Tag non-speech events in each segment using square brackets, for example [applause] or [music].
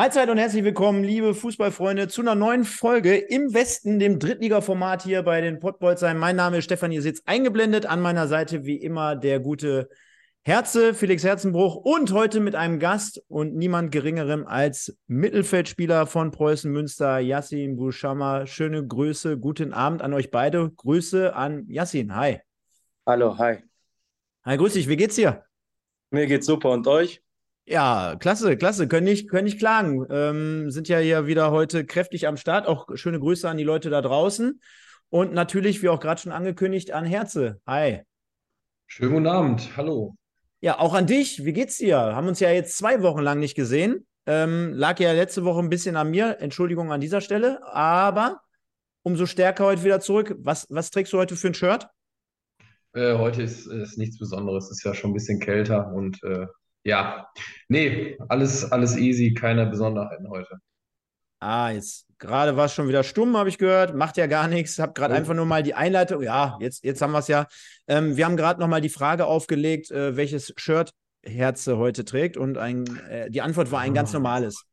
Mahlzeit und herzlich willkommen, liebe Fußballfreunde, zu einer neuen Folge im Westen, dem Drittliga-Format hier bei den Pottbolzern. Mein Name ist Stefan, ihr sitzt eingeblendet. An meiner Seite wie immer der gute Herze, Felix Herzenbruch und heute mit einem Gast und niemand geringerem als Mittelfeldspieler von Preußen Münster, Yassin Bushama. Schöne Grüße, guten Abend an euch beide. Grüße an Yassin. Hi. Hallo, hi. Hi, grüß dich. Wie geht's dir? Mir geht's super und euch? Ja, klasse, klasse. Können nicht, können nicht klagen. Ähm, sind ja hier wieder heute kräftig am Start. Auch schöne Grüße an die Leute da draußen. Und natürlich, wie auch gerade schon angekündigt, an Herze. Hi. Schönen guten Abend. Hallo. Ja, auch an dich. Wie geht's dir? Haben uns ja jetzt zwei Wochen lang nicht gesehen. Ähm, lag ja letzte Woche ein bisschen an mir. Entschuldigung an dieser Stelle. Aber umso stärker heute wieder zurück. Was, was trägst du heute für ein Shirt? Äh, heute ist, ist nichts Besonderes. Es ist ja schon ein bisschen kälter und äh, ja, nee, alles, alles easy, keine Besonderheiten heute. Ah, jetzt gerade war es schon wieder stumm, habe ich gehört. Macht ja gar nichts. Hab gerade oh. einfach nur mal die Einleitung. Ja, jetzt, jetzt haben wir es ja. Ähm, wir haben gerade noch mal die Frage aufgelegt, äh, welches Shirt Herze heute trägt. Und ein, äh, die Antwort war ein ganz ah. normales.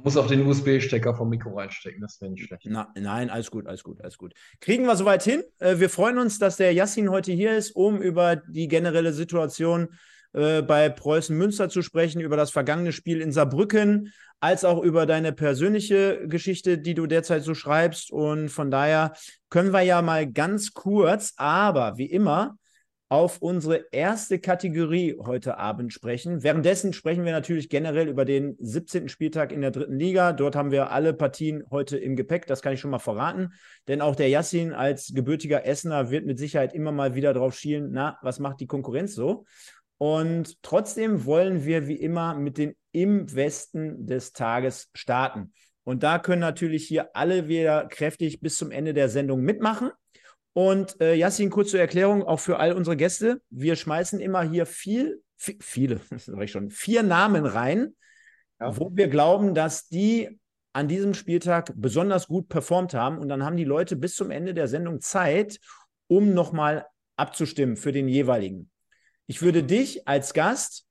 Man muss auch den USB-Stecker vom Mikro reinstecken, das wäre nicht schlecht. Na, nein, alles gut, alles gut, alles gut. Kriegen wir soweit hin. Äh, wir freuen uns, dass der Yassin heute hier ist, um über die generelle Situation äh, bei Preußen Münster zu sprechen, über das vergangene Spiel in Saarbrücken, als auch über deine persönliche Geschichte, die du derzeit so schreibst. Und von daher können wir ja mal ganz kurz, aber wie immer, auf unsere erste Kategorie heute Abend sprechen. Währenddessen sprechen wir natürlich generell über den 17. Spieltag in der dritten Liga. Dort haben wir alle Partien heute im Gepäck, das kann ich schon mal verraten. Denn auch der Yassin als gebürtiger Essener wird mit Sicherheit immer mal wieder drauf schielen, na, was macht die Konkurrenz so? Und trotzdem wollen wir wie immer mit den im Westen des Tages starten. Und da können natürlich hier alle wieder kräftig bis zum Ende der Sendung mitmachen. Und äh, Yassin, kurz zur Erklärung, auch für all unsere Gäste. Wir schmeißen immer hier viel, viel viele, [laughs] das sage ich schon, vier Namen rein, ja. wo wir glauben, dass die an diesem Spieltag besonders gut performt haben. Und dann haben die Leute bis zum Ende der Sendung Zeit, um nochmal abzustimmen für den jeweiligen. Ich würde dich als Gast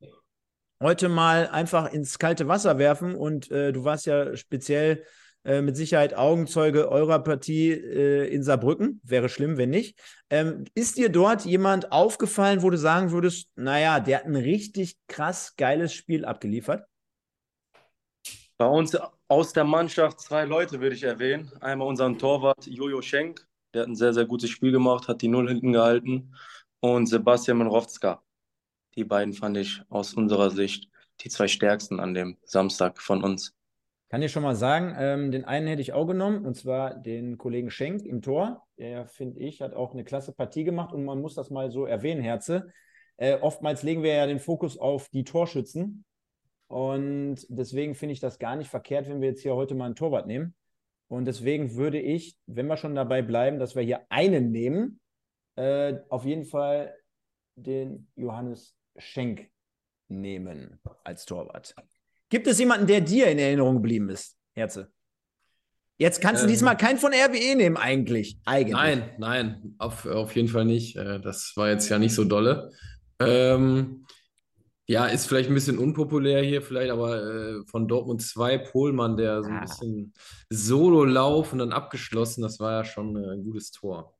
heute mal einfach ins kalte Wasser werfen und äh, du warst ja speziell äh, mit Sicherheit Augenzeuge eurer Partie äh, in Saarbrücken. Wäre schlimm, wenn nicht. Ähm, ist dir dort jemand aufgefallen, wo du sagen würdest, naja, der hat ein richtig krass geiles Spiel abgeliefert? Bei uns aus der Mannschaft zwei Leute würde ich erwähnen. Einmal unseren Torwart Jojo Schenk, der hat ein sehr, sehr gutes Spiel gemacht, hat die Null hinten gehalten. Und Sebastian Menrowska. Die beiden fand ich aus unserer Sicht die zwei stärksten an dem Samstag von uns. Kann ich schon mal sagen, ähm, den einen hätte ich auch genommen, und zwar den Kollegen Schenk im Tor. Der, finde ich, hat auch eine klasse Partie gemacht und man muss das mal so erwähnen, Herze. Äh, oftmals legen wir ja den Fokus auf die Torschützen. Und deswegen finde ich das gar nicht verkehrt, wenn wir jetzt hier heute mal einen Torwart nehmen. Und deswegen würde ich, wenn wir schon dabei bleiben, dass wir hier einen nehmen, äh, auf jeden Fall den Johannes Schenk nehmen als Torwart. Gibt es jemanden, der dir in Erinnerung geblieben ist, Herze? Jetzt kannst du ähm, diesmal keinen von RWE nehmen, eigentlich. eigentlich. Nein, nein, auf, auf jeden Fall nicht. Äh, das war jetzt ja nicht so dolle. Ähm, ja, ist vielleicht ein bisschen unpopulär hier, vielleicht, aber äh, von Dortmund 2 Pohlmann, der so ein ah. bisschen Solo-Lauf und dann abgeschlossen, das war ja schon äh, ein gutes Tor.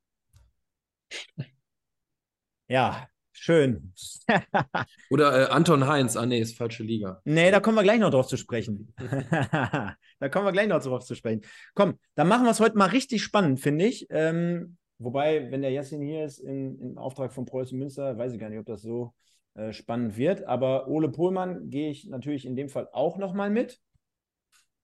Ja, Schön. [laughs] Oder äh, Anton Heinz. Ah, nee, ist falsche Liga. Nee, da kommen wir gleich noch drauf zu sprechen. [laughs] da kommen wir gleich noch drauf zu sprechen. Komm, dann machen wir es heute mal richtig spannend, finde ich. Ähm, wobei, wenn der Jessin hier ist in, im Auftrag von Preußen Münster, weiß ich gar nicht, ob das so äh, spannend wird. Aber Ole Pohlmann gehe ich natürlich in dem Fall auch nochmal mit.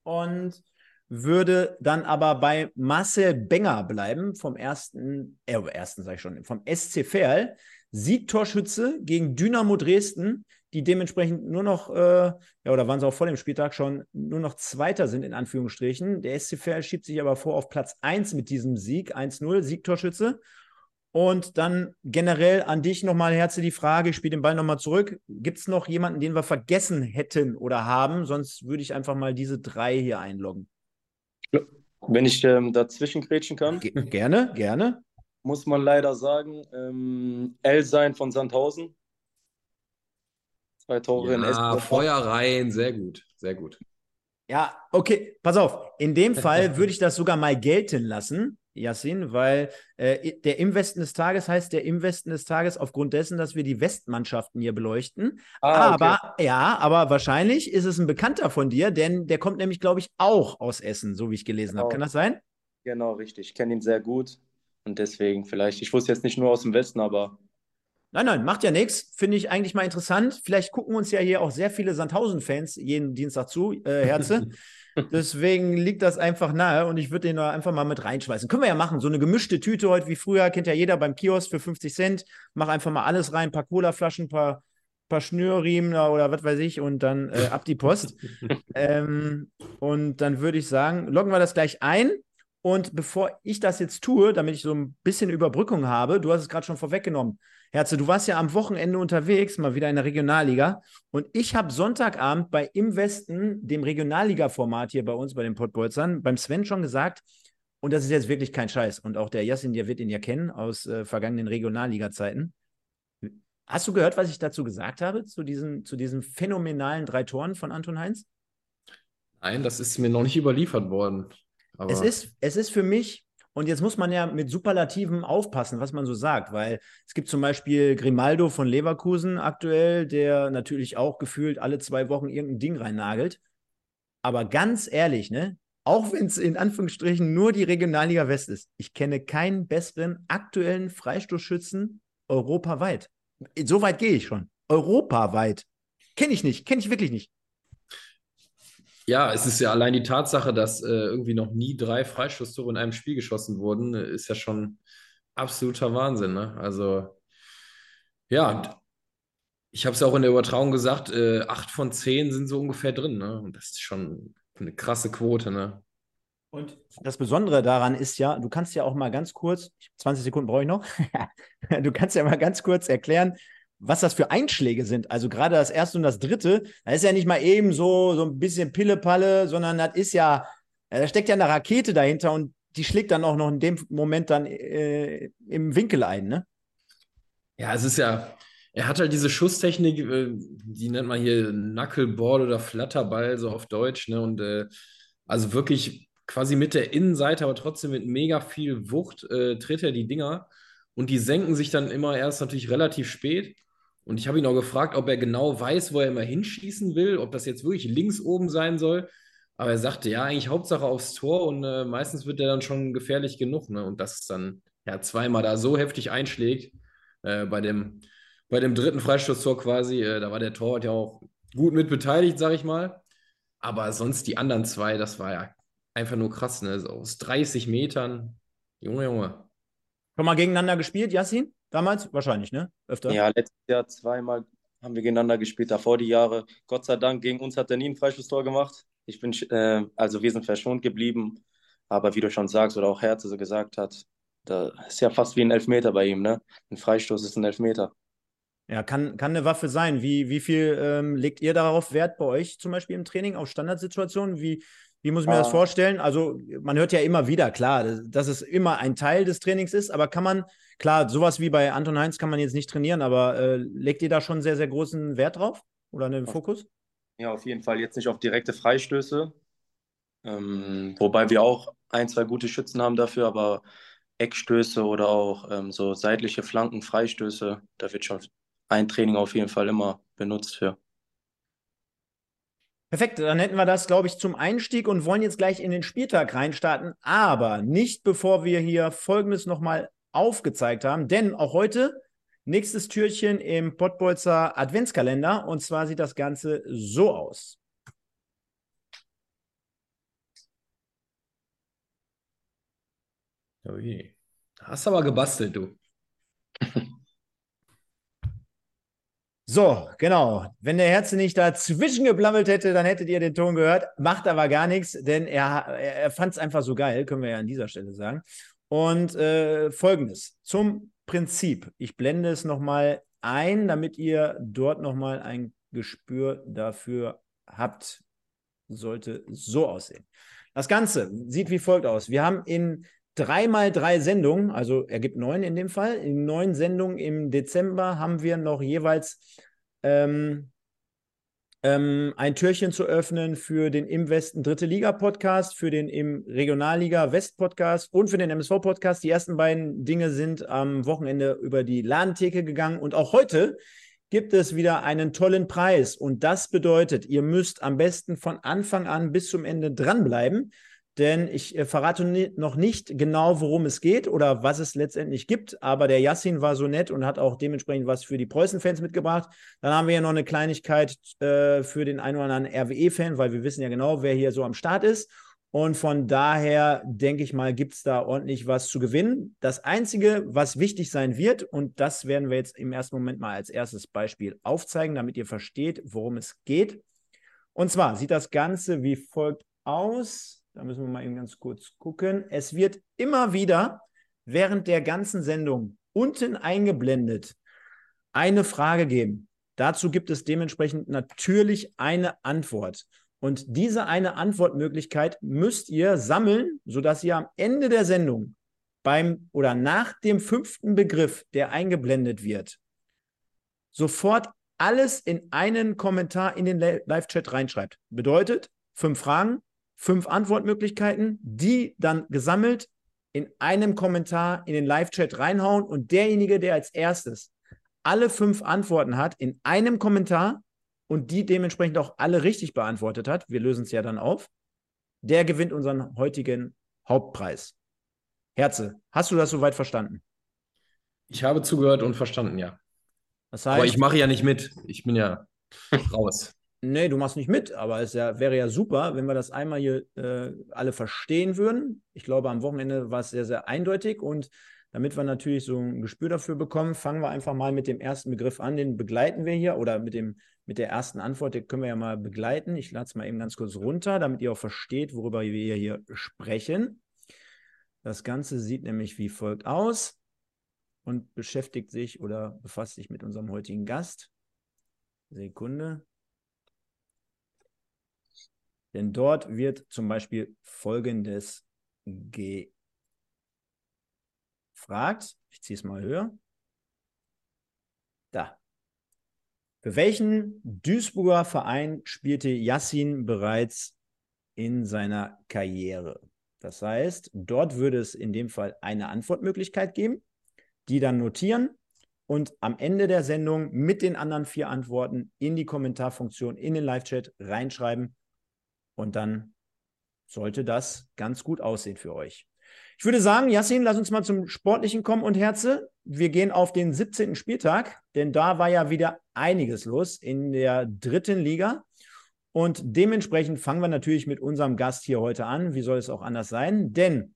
Und würde dann aber bei Marcel Benger bleiben, vom ersten, äh, ersten sage ich schon, vom SC Verl. Siegtorschütze gegen Dynamo Dresden, die dementsprechend nur noch, äh, ja, oder waren sie auch vor dem Spieltag schon, nur noch Zweiter sind, in Anführungsstrichen. Der SCFR schiebt sich aber vor auf Platz 1 mit diesem Sieg, 1-0, Siegtorschütze. Und dann generell an dich nochmal, Herze, die Frage, ich spiele den Ball nochmal zurück. Gibt es noch jemanden, den wir vergessen hätten oder haben? Sonst würde ich einfach mal diese drei hier einloggen. Wenn ich ähm, dazwischen grätschen kann. Ge gerne, gerne muss man leider sagen. Ähm, L sein von Sandhausen. Zwei Tore in Ja, Essen. Feuer rein, sehr gut, sehr gut. Ja, okay, pass auf. In dem Fall würde ich das sogar mal gelten lassen, Yassin, weil äh, der im Westen des Tages heißt der im Westen des Tages aufgrund dessen, dass wir die Westmannschaften hier beleuchten. Ah, okay. aber ja, aber wahrscheinlich ist es ein Bekannter von dir, denn der kommt nämlich, glaube ich, auch aus Essen, so wie ich gelesen habe. Genau. Kann das sein? Genau, richtig. Ich kenne ihn sehr gut. Und deswegen vielleicht, ich wusste jetzt nicht nur aus dem Westen, aber Nein, nein, macht ja nichts. Finde ich eigentlich mal interessant. Vielleicht gucken uns ja hier auch sehr viele Sandhausen-Fans jeden Dienstag zu, äh, Herze. [laughs] Deswegen liegt das einfach nahe und ich würde den einfach mal mit reinschmeißen. Können wir ja machen. So eine gemischte Tüte heute wie früher, kennt ja jeder beim Kiosk für 50 Cent. Mach einfach mal alles rein, ein paar Colaflaschen, ein paar, paar Schnürriemen oder was weiß ich und dann äh, ab die Post. [laughs] ähm, und dann würde ich sagen, loggen wir das gleich ein. Und bevor ich das jetzt tue, damit ich so ein bisschen Überbrückung habe, du hast es gerade schon vorweggenommen, Herze, du warst ja am Wochenende unterwegs, mal wieder in der Regionalliga. Und ich habe Sonntagabend bei Im Westen, dem Regionalliga-Format hier bei uns, bei den Pottbolzern, beim Sven schon gesagt, und das ist jetzt wirklich kein Scheiß. Und auch der Yassin, der wird ihn ja kennen aus äh, vergangenen Regionalliga-Zeiten. Hast du gehört, was ich dazu gesagt habe, zu diesen, zu diesen phänomenalen drei Toren von Anton Heinz? Nein, das ist mir noch nicht überliefert worden. Es ist, es ist für mich, und jetzt muss man ja mit Superlativen aufpassen, was man so sagt, weil es gibt zum Beispiel Grimaldo von Leverkusen aktuell, der natürlich auch gefühlt alle zwei Wochen irgendein Ding reinnagelt. Aber ganz ehrlich, ne? Auch wenn es in Anführungsstrichen nur die Regionalliga West ist, ich kenne keinen besseren aktuellen Freistoßschützen europaweit. So weit gehe ich schon. Europaweit. Kenne ich nicht, kenne ich wirklich nicht. Ja, es ist ja allein die Tatsache, dass äh, irgendwie noch nie drei Freistoßtore in einem Spiel geschossen wurden, ist ja schon absoluter Wahnsinn. Ne? Also, ja, ich habe es auch in der Übertragung gesagt, äh, acht von zehn sind so ungefähr drin. Ne? Und das ist schon eine krasse Quote. Ne? Und das Besondere daran ist ja, du kannst ja auch mal ganz kurz, 20 Sekunden brauche ich noch, [laughs] du kannst ja mal ganz kurz erklären, was das für Einschläge sind. Also gerade das erste und das dritte, da ist ja nicht mal eben so, so ein bisschen Pille-Palle, sondern das ist ja, da steckt ja eine Rakete dahinter und die schlägt dann auch noch in dem Moment dann äh, im Winkel ein, ne? Ja, es ist ja, er hat halt diese Schusstechnik, äh, die nennt man hier Knuckleball oder Flatterball, so auf Deutsch, ne? Und äh, also wirklich quasi mit der Innenseite, aber trotzdem mit mega viel Wucht äh, tritt er die Dinger und die senken sich dann immer erst natürlich relativ spät. Und ich habe ihn auch gefragt, ob er genau weiß, wo er immer hinschießen will, ob das jetzt wirklich links oben sein soll. Aber er sagte, ja, eigentlich Hauptsache aufs Tor und äh, meistens wird er dann schon gefährlich genug. Ne? Und dass es dann ja zweimal da so heftig einschlägt, äh, bei, dem, bei dem dritten Freistoßtor quasi, äh, da war der Torwart ja auch gut mit beteiligt, sag ich mal. Aber sonst die anderen zwei, das war ja einfach nur krass, ne? So aus 30 Metern. Junge, Junge. Schon mal gegeneinander gespielt, Yassin? Damals? Wahrscheinlich, ne? Öfter? ja, letztes Jahr zweimal haben wir gegeneinander gespielt, davor die Jahre. Gott sei Dank, gegen uns hat er nie ein Freistoßtor gemacht. Ich bin, äh, also wir sind verschont geblieben. Aber wie du schon sagst, oder auch Herze so gesagt hat, da ist ja fast wie ein Elfmeter bei ihm, ne? Ein Freistoß ist ein Elfmeter. Ja, kann, kann eine Waffe sein. Wie, wie viel ähm, legt ihr darauf Wert bei euch zum Beispiel im Training auf Standardsituationen? Wie, wie muss ich mir das Ah. vorstellen? Also, man hört ja immer wieder, klar, dass- dass es immer ein Teil des Trainings ist, aber kann man, klar, sowas wie bei Anton Heinz kann man jetzt nicht trainieren, aber äh, legt ihr da schon sehr, sehr großen Wert drauf? Oder einen Fokus? Ja, auf jeden Fall jetzt nicht auf direkte Freistöße. Ähm, wobei wir auch ein, zwei gute Schützen haben dafür, aber Eckstöße oder auch ähm, so seitliche Flanken, Freistöße, da wird schon ein Training auf jeden Fall immer benutzt für. Perfekt, dann hätten wir das, glaube ich, zum Einstieg und wollen jetzt gleich in den Spieltag reinstarten, aber nicht bevor wir hier Folgendes nochmal aufgezeigt haben, denn auch heute nächstes Türchen im Pottbolzer Adventskalender und zwar sieht das Ganze so aus. Ui. Hast aber gebastelt, du. [laughs] So, genau. Wenn der Herze nicht dazwischen geblammelt hätte, dann hättet ihr den Ton gehört. Macht aber gar nichts, denn er, er, er fand es einfach so geil, können wir ja an dieser Stelle sagen. Und äh, folgendes zum Prinzip. Ich blende es nochmal ein, damit ihr dort nochmal ein Gespür dafür habt. Sollte so aussehen. Das Ganze sieht wie folgt aus. Wir haben in dreimal drei Sendungen, also ergibt neun in dem Fall. In neun Sendungen im Dezember haben wir noch jeweils ähm, ähm, ein Türchen zu öffnen für den Im Westen Dritte Liga Podcast, für den Im Regionalliga West Podcast und für den MSV Podcast. Die ersten beiden Dinge sind am Wochenende über die Ladentheke gegangen und auch heute gibt es wieder einen tollen Preis. Und das bedeutet, ihr müsst am besten von Anfang an bis zum Ende dranbleiben denn ich äh, verrate noch nicht genau, worum es geht oder was es letztendlich gibt. Aber der Yassin war so nett und hat auch dementsprechend was für die Preußen-Fans mitgebracht. Dann haben wir ja noch eine Kleinigkeit äh, für den einen oder anderen RWE-Fan, weil wir wissen ja genau, wer hier so am Start ist. Und von daher denke ich mal, gibt es da ordentlich was zu gewinnen. Das Einzige, was wichtig sein wird, und das werden wir jetzt im ersten Moment mal als erstes Beispiel aufzeigen, damit ihr versteht, worum es geht. Und zwar sieht das Ganze wie folgt aus. Da müssen wir mal eben ganz kurz gucken. Es wird immer wieder während der ganzen Sendung unten eingeblendet eine Frage geben. Dazu gibt es dementsprechend natürlich eine Antwort. Und diese eine Antwortmöglichkeit müsst ihr sammeln, sodass ihr am Ende der Sendung beim oder nach dem fünften Begriff, der eingeblendet wird, sofort alles in einen Kommentar in den Live-Chat reinschreibt. Bedeutet, fünf Fragen, fünf Antwortmöglichkeiten, die dann gesammelt in einem Kommentar in den Live-Chat reinhauen und derjenige, der als erstes alle fünf Antworten hat, in einem Kommentar und die dementsprechend auch alle richtig beantwortet hat, wir lösen es ja dann auf, der gewinnt unseren heutigen Hauptpreis. Herze, hast du das soweit verstanden? Ich habe zugehört und verstanden, ja. Das heißt, Aber ich mache ja nicht mit. Ich bin ja raus. Nee, du machst nicht mit, aber es ja, wäre ja super, wenn wir das einmal hier äh, alle verstehen würden. Ich glaube, am Wochenende war es sehr, sehr eindeutig und damit wir natürlich so ein Gespür dafür bekommen, fangen wir einfach mal mit dem ersten Begriff an. Den begleiten wir hier oder mit, dem, mit der ersten Antwort, den können wir ja mal begleiten. Ich lade es mal eben ganz kurz runter, damit ihr auch versteht, worüber wir hier sprechen. Das Ganze sieht nämlich wie folgt aus und beschäftigt sich oder befasst sich mit unserem heutigen Gast. Sekunde. Denn dort wird zum Beispiel Folgendes gefragt. Ich ziehe es mal höher. Da. Für welchen Duisburger Verein spielte Yassin bereits in seiner Karriere? Das heißt, dort würde es in dem Fall eine Antwortmöglichkeit geben, die dann notieren und am Ende der Sendung mit den anderen vier Antworten in die Kommentarfunktion in den Live-Chat reinschreiben und dann sollte das ganz gut aussehen für euch. Ich würde sagen, Yassin, lass uns mal zum Sportlichen kommen und Herze. Wir gehen auf den 17. Spieltag, denn da war ja wieder einiges los in der dritten Liga. Und dementsprechend fangen wir natürlich mit unserem Gast hier heute an. Wie soll es auch anders sein? Denn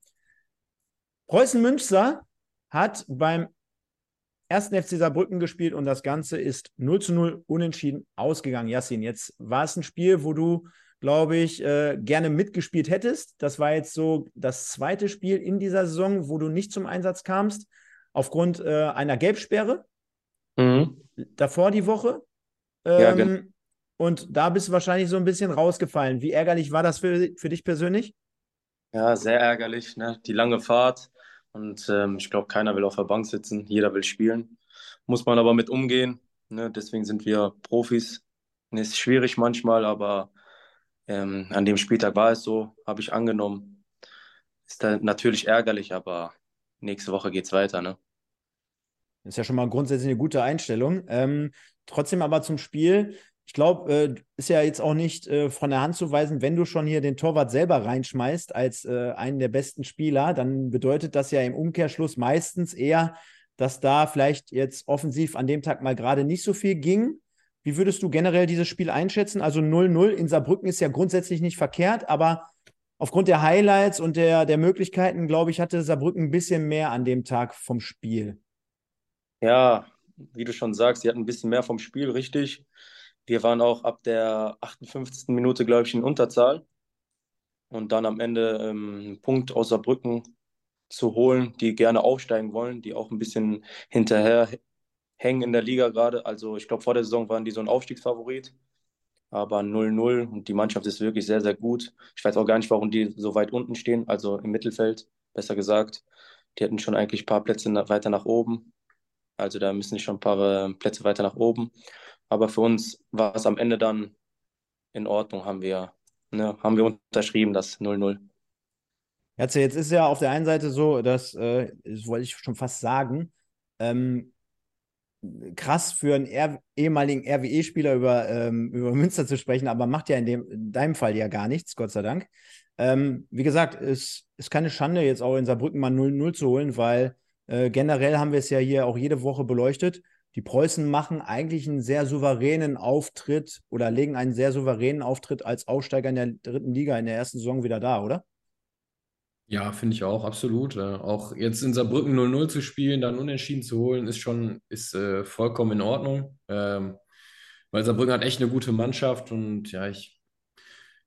Preußen Münster hat beim ersten FC Saarbrücken gespielt und das Ganze ist 0 zu 0 unentschieden ausgegangen. Yassin, jetzt war es ein Spiel, wo du glaube ich, äh, gerne mitgespielt hättest. Das war jetzt so das zweite Spiel in dieser Saison, wo du nicht zum Einsatz kamst, aufgrund äh, einer Gelbsperre. Mhm. Davor die Woche. Ähm, ja, genau. Und da bist du wahrscheinlich so ein bisschen rausgefallen. Wie ärgerlich war das für, für dich persönlich? Ja, sehr ärgerlich. Ne? Die lange Fahrt. Und ähm, ich glaube, keiner will auf der Bank sitzen. Jeder will spielen. Muss man aber mit umgehen. Ne? Deswegen sind wir Profis. Ist schwierig manchmal, aber ähm, an dem Spieltag war es so, habe ich angenommen. Ist dann natürlich ärgerlich, aber nächste Woche geht es weiter, ne? Ist ja schon mal grundsätzlich eine gute Einstellung. Ähm, trotzdem aber zum Spiel. Ich glaube, äh, ist ja jetzt auch nicht äh, von der Hand zu weisen, wenn du schon hier den Torwart selber reinschmeißt als äh, einen der besten Spieler, dann bedeutet das ja im Umkehrschluss meistens eher, dass da vielleicht jetzt offensiv an dem Tag mal gerade nicht so viel ging. Wie würdest du generell dieses Spiel einschätzen? Also 0-0 in Saarbrücken ist ja grundsätzlich nicht verkehrt, aber aufgrund der Highlights und der, der Möglichkeiten, glaube ich, hatte Saarbrücken ein bisschen mehr an dem Tag vom Spiel. Ja, wie du schon sagst, sie hatten ein bisschen mehr vom Spiel, richtig. Wir waren auch ab der 58. Minute, glaube ich, in Unterzahl. Und dann am Ende ähm, einen Punkt aus Saarbrücken zu holen, die gerne aufsteigen wollen, die auch ein bisschen hinterher hängen in der Liga gerade. Also ich glaube, vor der Saison waren die so ein Aufstiegsfavorit. Aber 0-0 und die Mannschaft ist wirklich sehr, sehr gut. Ich weiß auch gar nicht, warum die so weit unten stehen, also im Mittelfeld, besser gesagt. Die hätten schon eigentlich ein paar Plätze weiter nach oben. Also da müssen die schon ein paar äh, Plätze weiter nach oben. Aber für uns war es am Ende dann in Ordnung, haben wir, ne, haben wir unterschrieben, das 0-0. Jetzt, ist ja auf der einen Seite so, dass, äh, das wollte ich schon fast sagen, ähm, krass für einen R ehemaligen RWE-Spieler über, ähm, über [laughs] Münster zu sprechen, aber macht ja in, dem, in deinem Fall ja gar nichts, Gott sei Dank. Ähm, wie gesagt, es ist keine Schande, jetzt auch in Saarbrücken mal 0-0 zu holen, weil äh, generell haben wir es ja hier auch jede Woche beleuchtet. Die Preußen machen eigentlich einen sehr souveränen Auftritt oder legen einen sehr souveränen Auftritt als Aufsteiger in der dritten Liga in der ersten Saison wieder da, oder? Ja, finde ich auch, absolut. Äh, auch jetzt in Saarbrücken 0-0 zu spielen, dann unentschieden zu holen, ist schon ist, äh, vollkommen in Ordnung. Ähm, weil Saarbrücken hat echt eine gute Mannschaft und ja, ich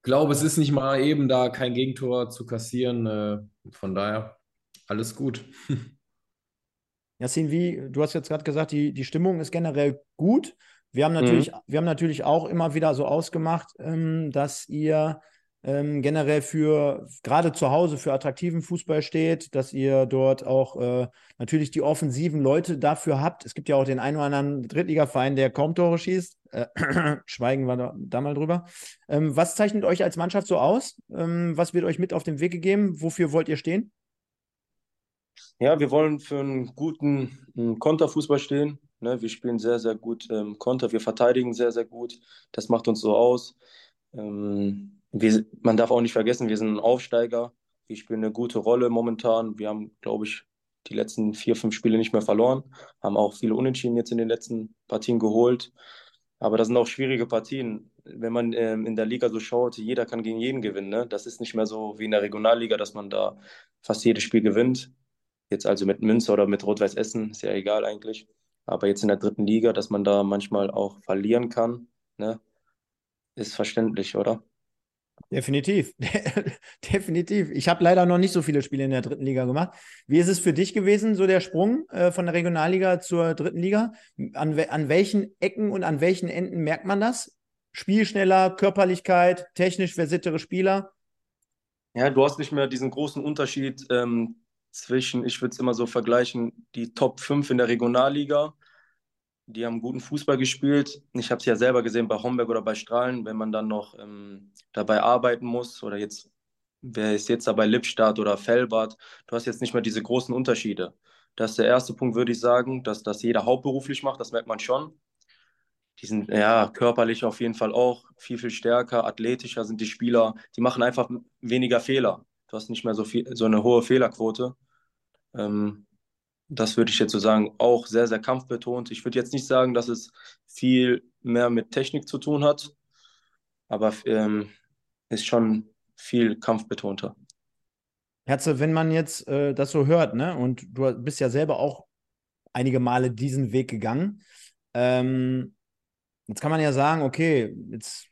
glaube, es ist nicht mal eben da kein Gegentor zu kassieren. Äh, von daher alles gut. [laughs] Yassin, wie, du hast jetzt gerade gesagt, die, die Stimmung ist generell gut. Wir haben natürlich, mhm. wir haben natürlich auch immer wieder so ausgemacht, ähm, dass ihr ähm, generell für gerade zu Hause für attraktiven Fußball steht, dass ihr dort auch äh, natürlich die offensiven Leute dafür habt. Es gibt ja auch den einen oder anderen Drittligaverein, der kaum Tore schießt. Äh, [clears throat] schweigen wir da, da mal drüber. Ähm, was zeichnet euch als Mannschaft so aus? Ähm, was wird euch mit auf den Weg gegeben? Wofür wollt ihr stehen? Ja, wir wollen für einen guten Konterfußball stehen. Ne? Wir spielen sehr, sehr gut ähm, Konter. Wir verteidigen sehr, sehr gut. Das macht uns so aus. Ähm, wir, man darf auch nicht vergessen, wir sind ein Aufsteiger. Wir spielen eine gute Rolle momentan. Wir haben, glaube ich, die letzten vier, fünf Spiele nicht mehr verloren. Haben auch viele Unentschieden jetzt in den letzten Partien geholt. Aber das sind auch schwierige Partien. Wenn man ähm, in der Liga so schaut, jeder kann gegen jeden gewinnen. Ne? Das ist nicht mehr so wie in der Regionalliga, dass man da fast jedes Spiel gewinnt. Jetzt also mit Münster oder mit Rot-Weiß Essen, ist ja egal eigentlich. Aber jetzt in der dritten Liga, dass man da manchmal auch verlieren kann, ne? Ist verständlich, oder? Definitiv, [laughs] definitiv. Ich habe leider noch nicht so viele Spiele in der dritten Liga gemacht. Wie ist es für dich gewesen, so der Sprung äh, von der Regionalliga zur dritten Liga? An, an welchen Ecken und an welchen Enden merkt man das? Spielschneller, Körperlichkeit, technisch versiertere Spieler? Ja, du hast nicht mehr diesen großen Unterschied ähm, zwischen, ich würde es immer so vergleichen, die Top 5 in der Regionalliga die haben guten Fußball gespielt. Ich habe es ja selber gesehen bei Homberg oder bei Strahlen, wenn man dann noch ähm, dabei arbeiten muss oder jetzt, wer ist jetzt da bei Lippstadt oder Fellbad, du hast jetzt nicht mehr diese großen Unterschiede. Das ist der erste Punkt, würde ich sagen, dass das jeder hauptberuflich macht, das merkt man schon. Die sind ja körperlich auf jeden Fall auch viel, viel stärker, athletischer sind die Spieler. Die machen einfach weniger Fehler. Du hast nicht mehr so, viel, so eine hohe Fehlerquote. Ähm, das würde ich jetzt so sagen, auch sehr, sehr kampfbetont. Ich würde jetzt nicht sagen, dass es viel mehr mit Technik zu tun hat, aber ähm, ist schon viel kampfbetonter. Herze, wenn man jetzt äh, das so hört, ne, und du bist ja selber auch einige Male diesen Weg gegangen, ähm, jetzt kann man ja sagen, okay, jetzt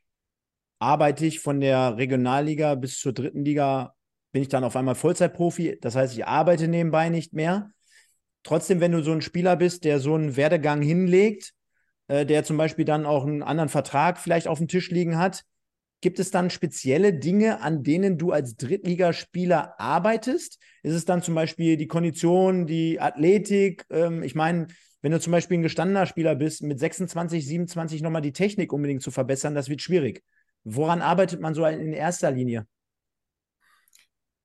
arbeite ich von der Regionalliga bis zur dritten Liga, bin ich dann auf einmal Vollzeitprofi, das heißt, ich arbeite nebenbei nicht mehr trotzdem, wenn du so ein Spieler bist, der so einen Werdegang hinlegt, äh, der zum Beispiel dann auch einen anderen Vertrag vielleicht auf dem Tisch liegen hat, gibt es dann spezielle Dinge, an denen du als Drittligaspieler arbeitest? Ist es dann zum Beispiel die Kondition, die Athletik? Ähm, ich meine, wenn du zum Beispiel ein gestandener Spieler bist, mit 26, 27 nochmal die Technik unbedingt zu verbessern, das wird schwierig. Woran arbeitet man so in erster Linie?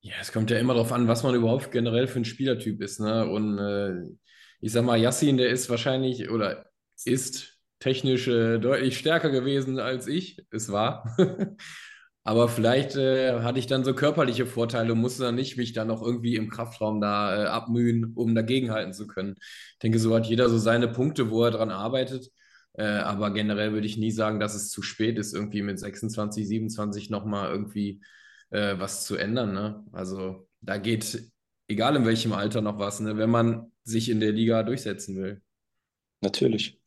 Ja, es kommt ja immer darauf an, was man überhaupt generell für ein Spielertyp ist. Ne? Und äh, ich sag mal, Yassin, der ist wahrscheinlich oder ist technisch äh, deutlich stärker gewesen als ich. Es war. [laughs] Aber vielleicht äh, hatte ich dann so körperliche Vorteile und musste dann nicht mich dann noch irgendwie im Kraftraum da äh, abmühen, um dagegenhalten zu können. Ich denke, so hat jeder so seine Punkte, wo er dran arbeitet. Äh, aber generell würde ich nie sagen, dass es zu spät ist, irgendwie mit 26, 27 nochmal irgendwie äh, was zu ändern. Ne? Also da geht, egal in welchem Alter, noch was, ne? wenn man sich in der Liga durchsetzen will. Natürlich.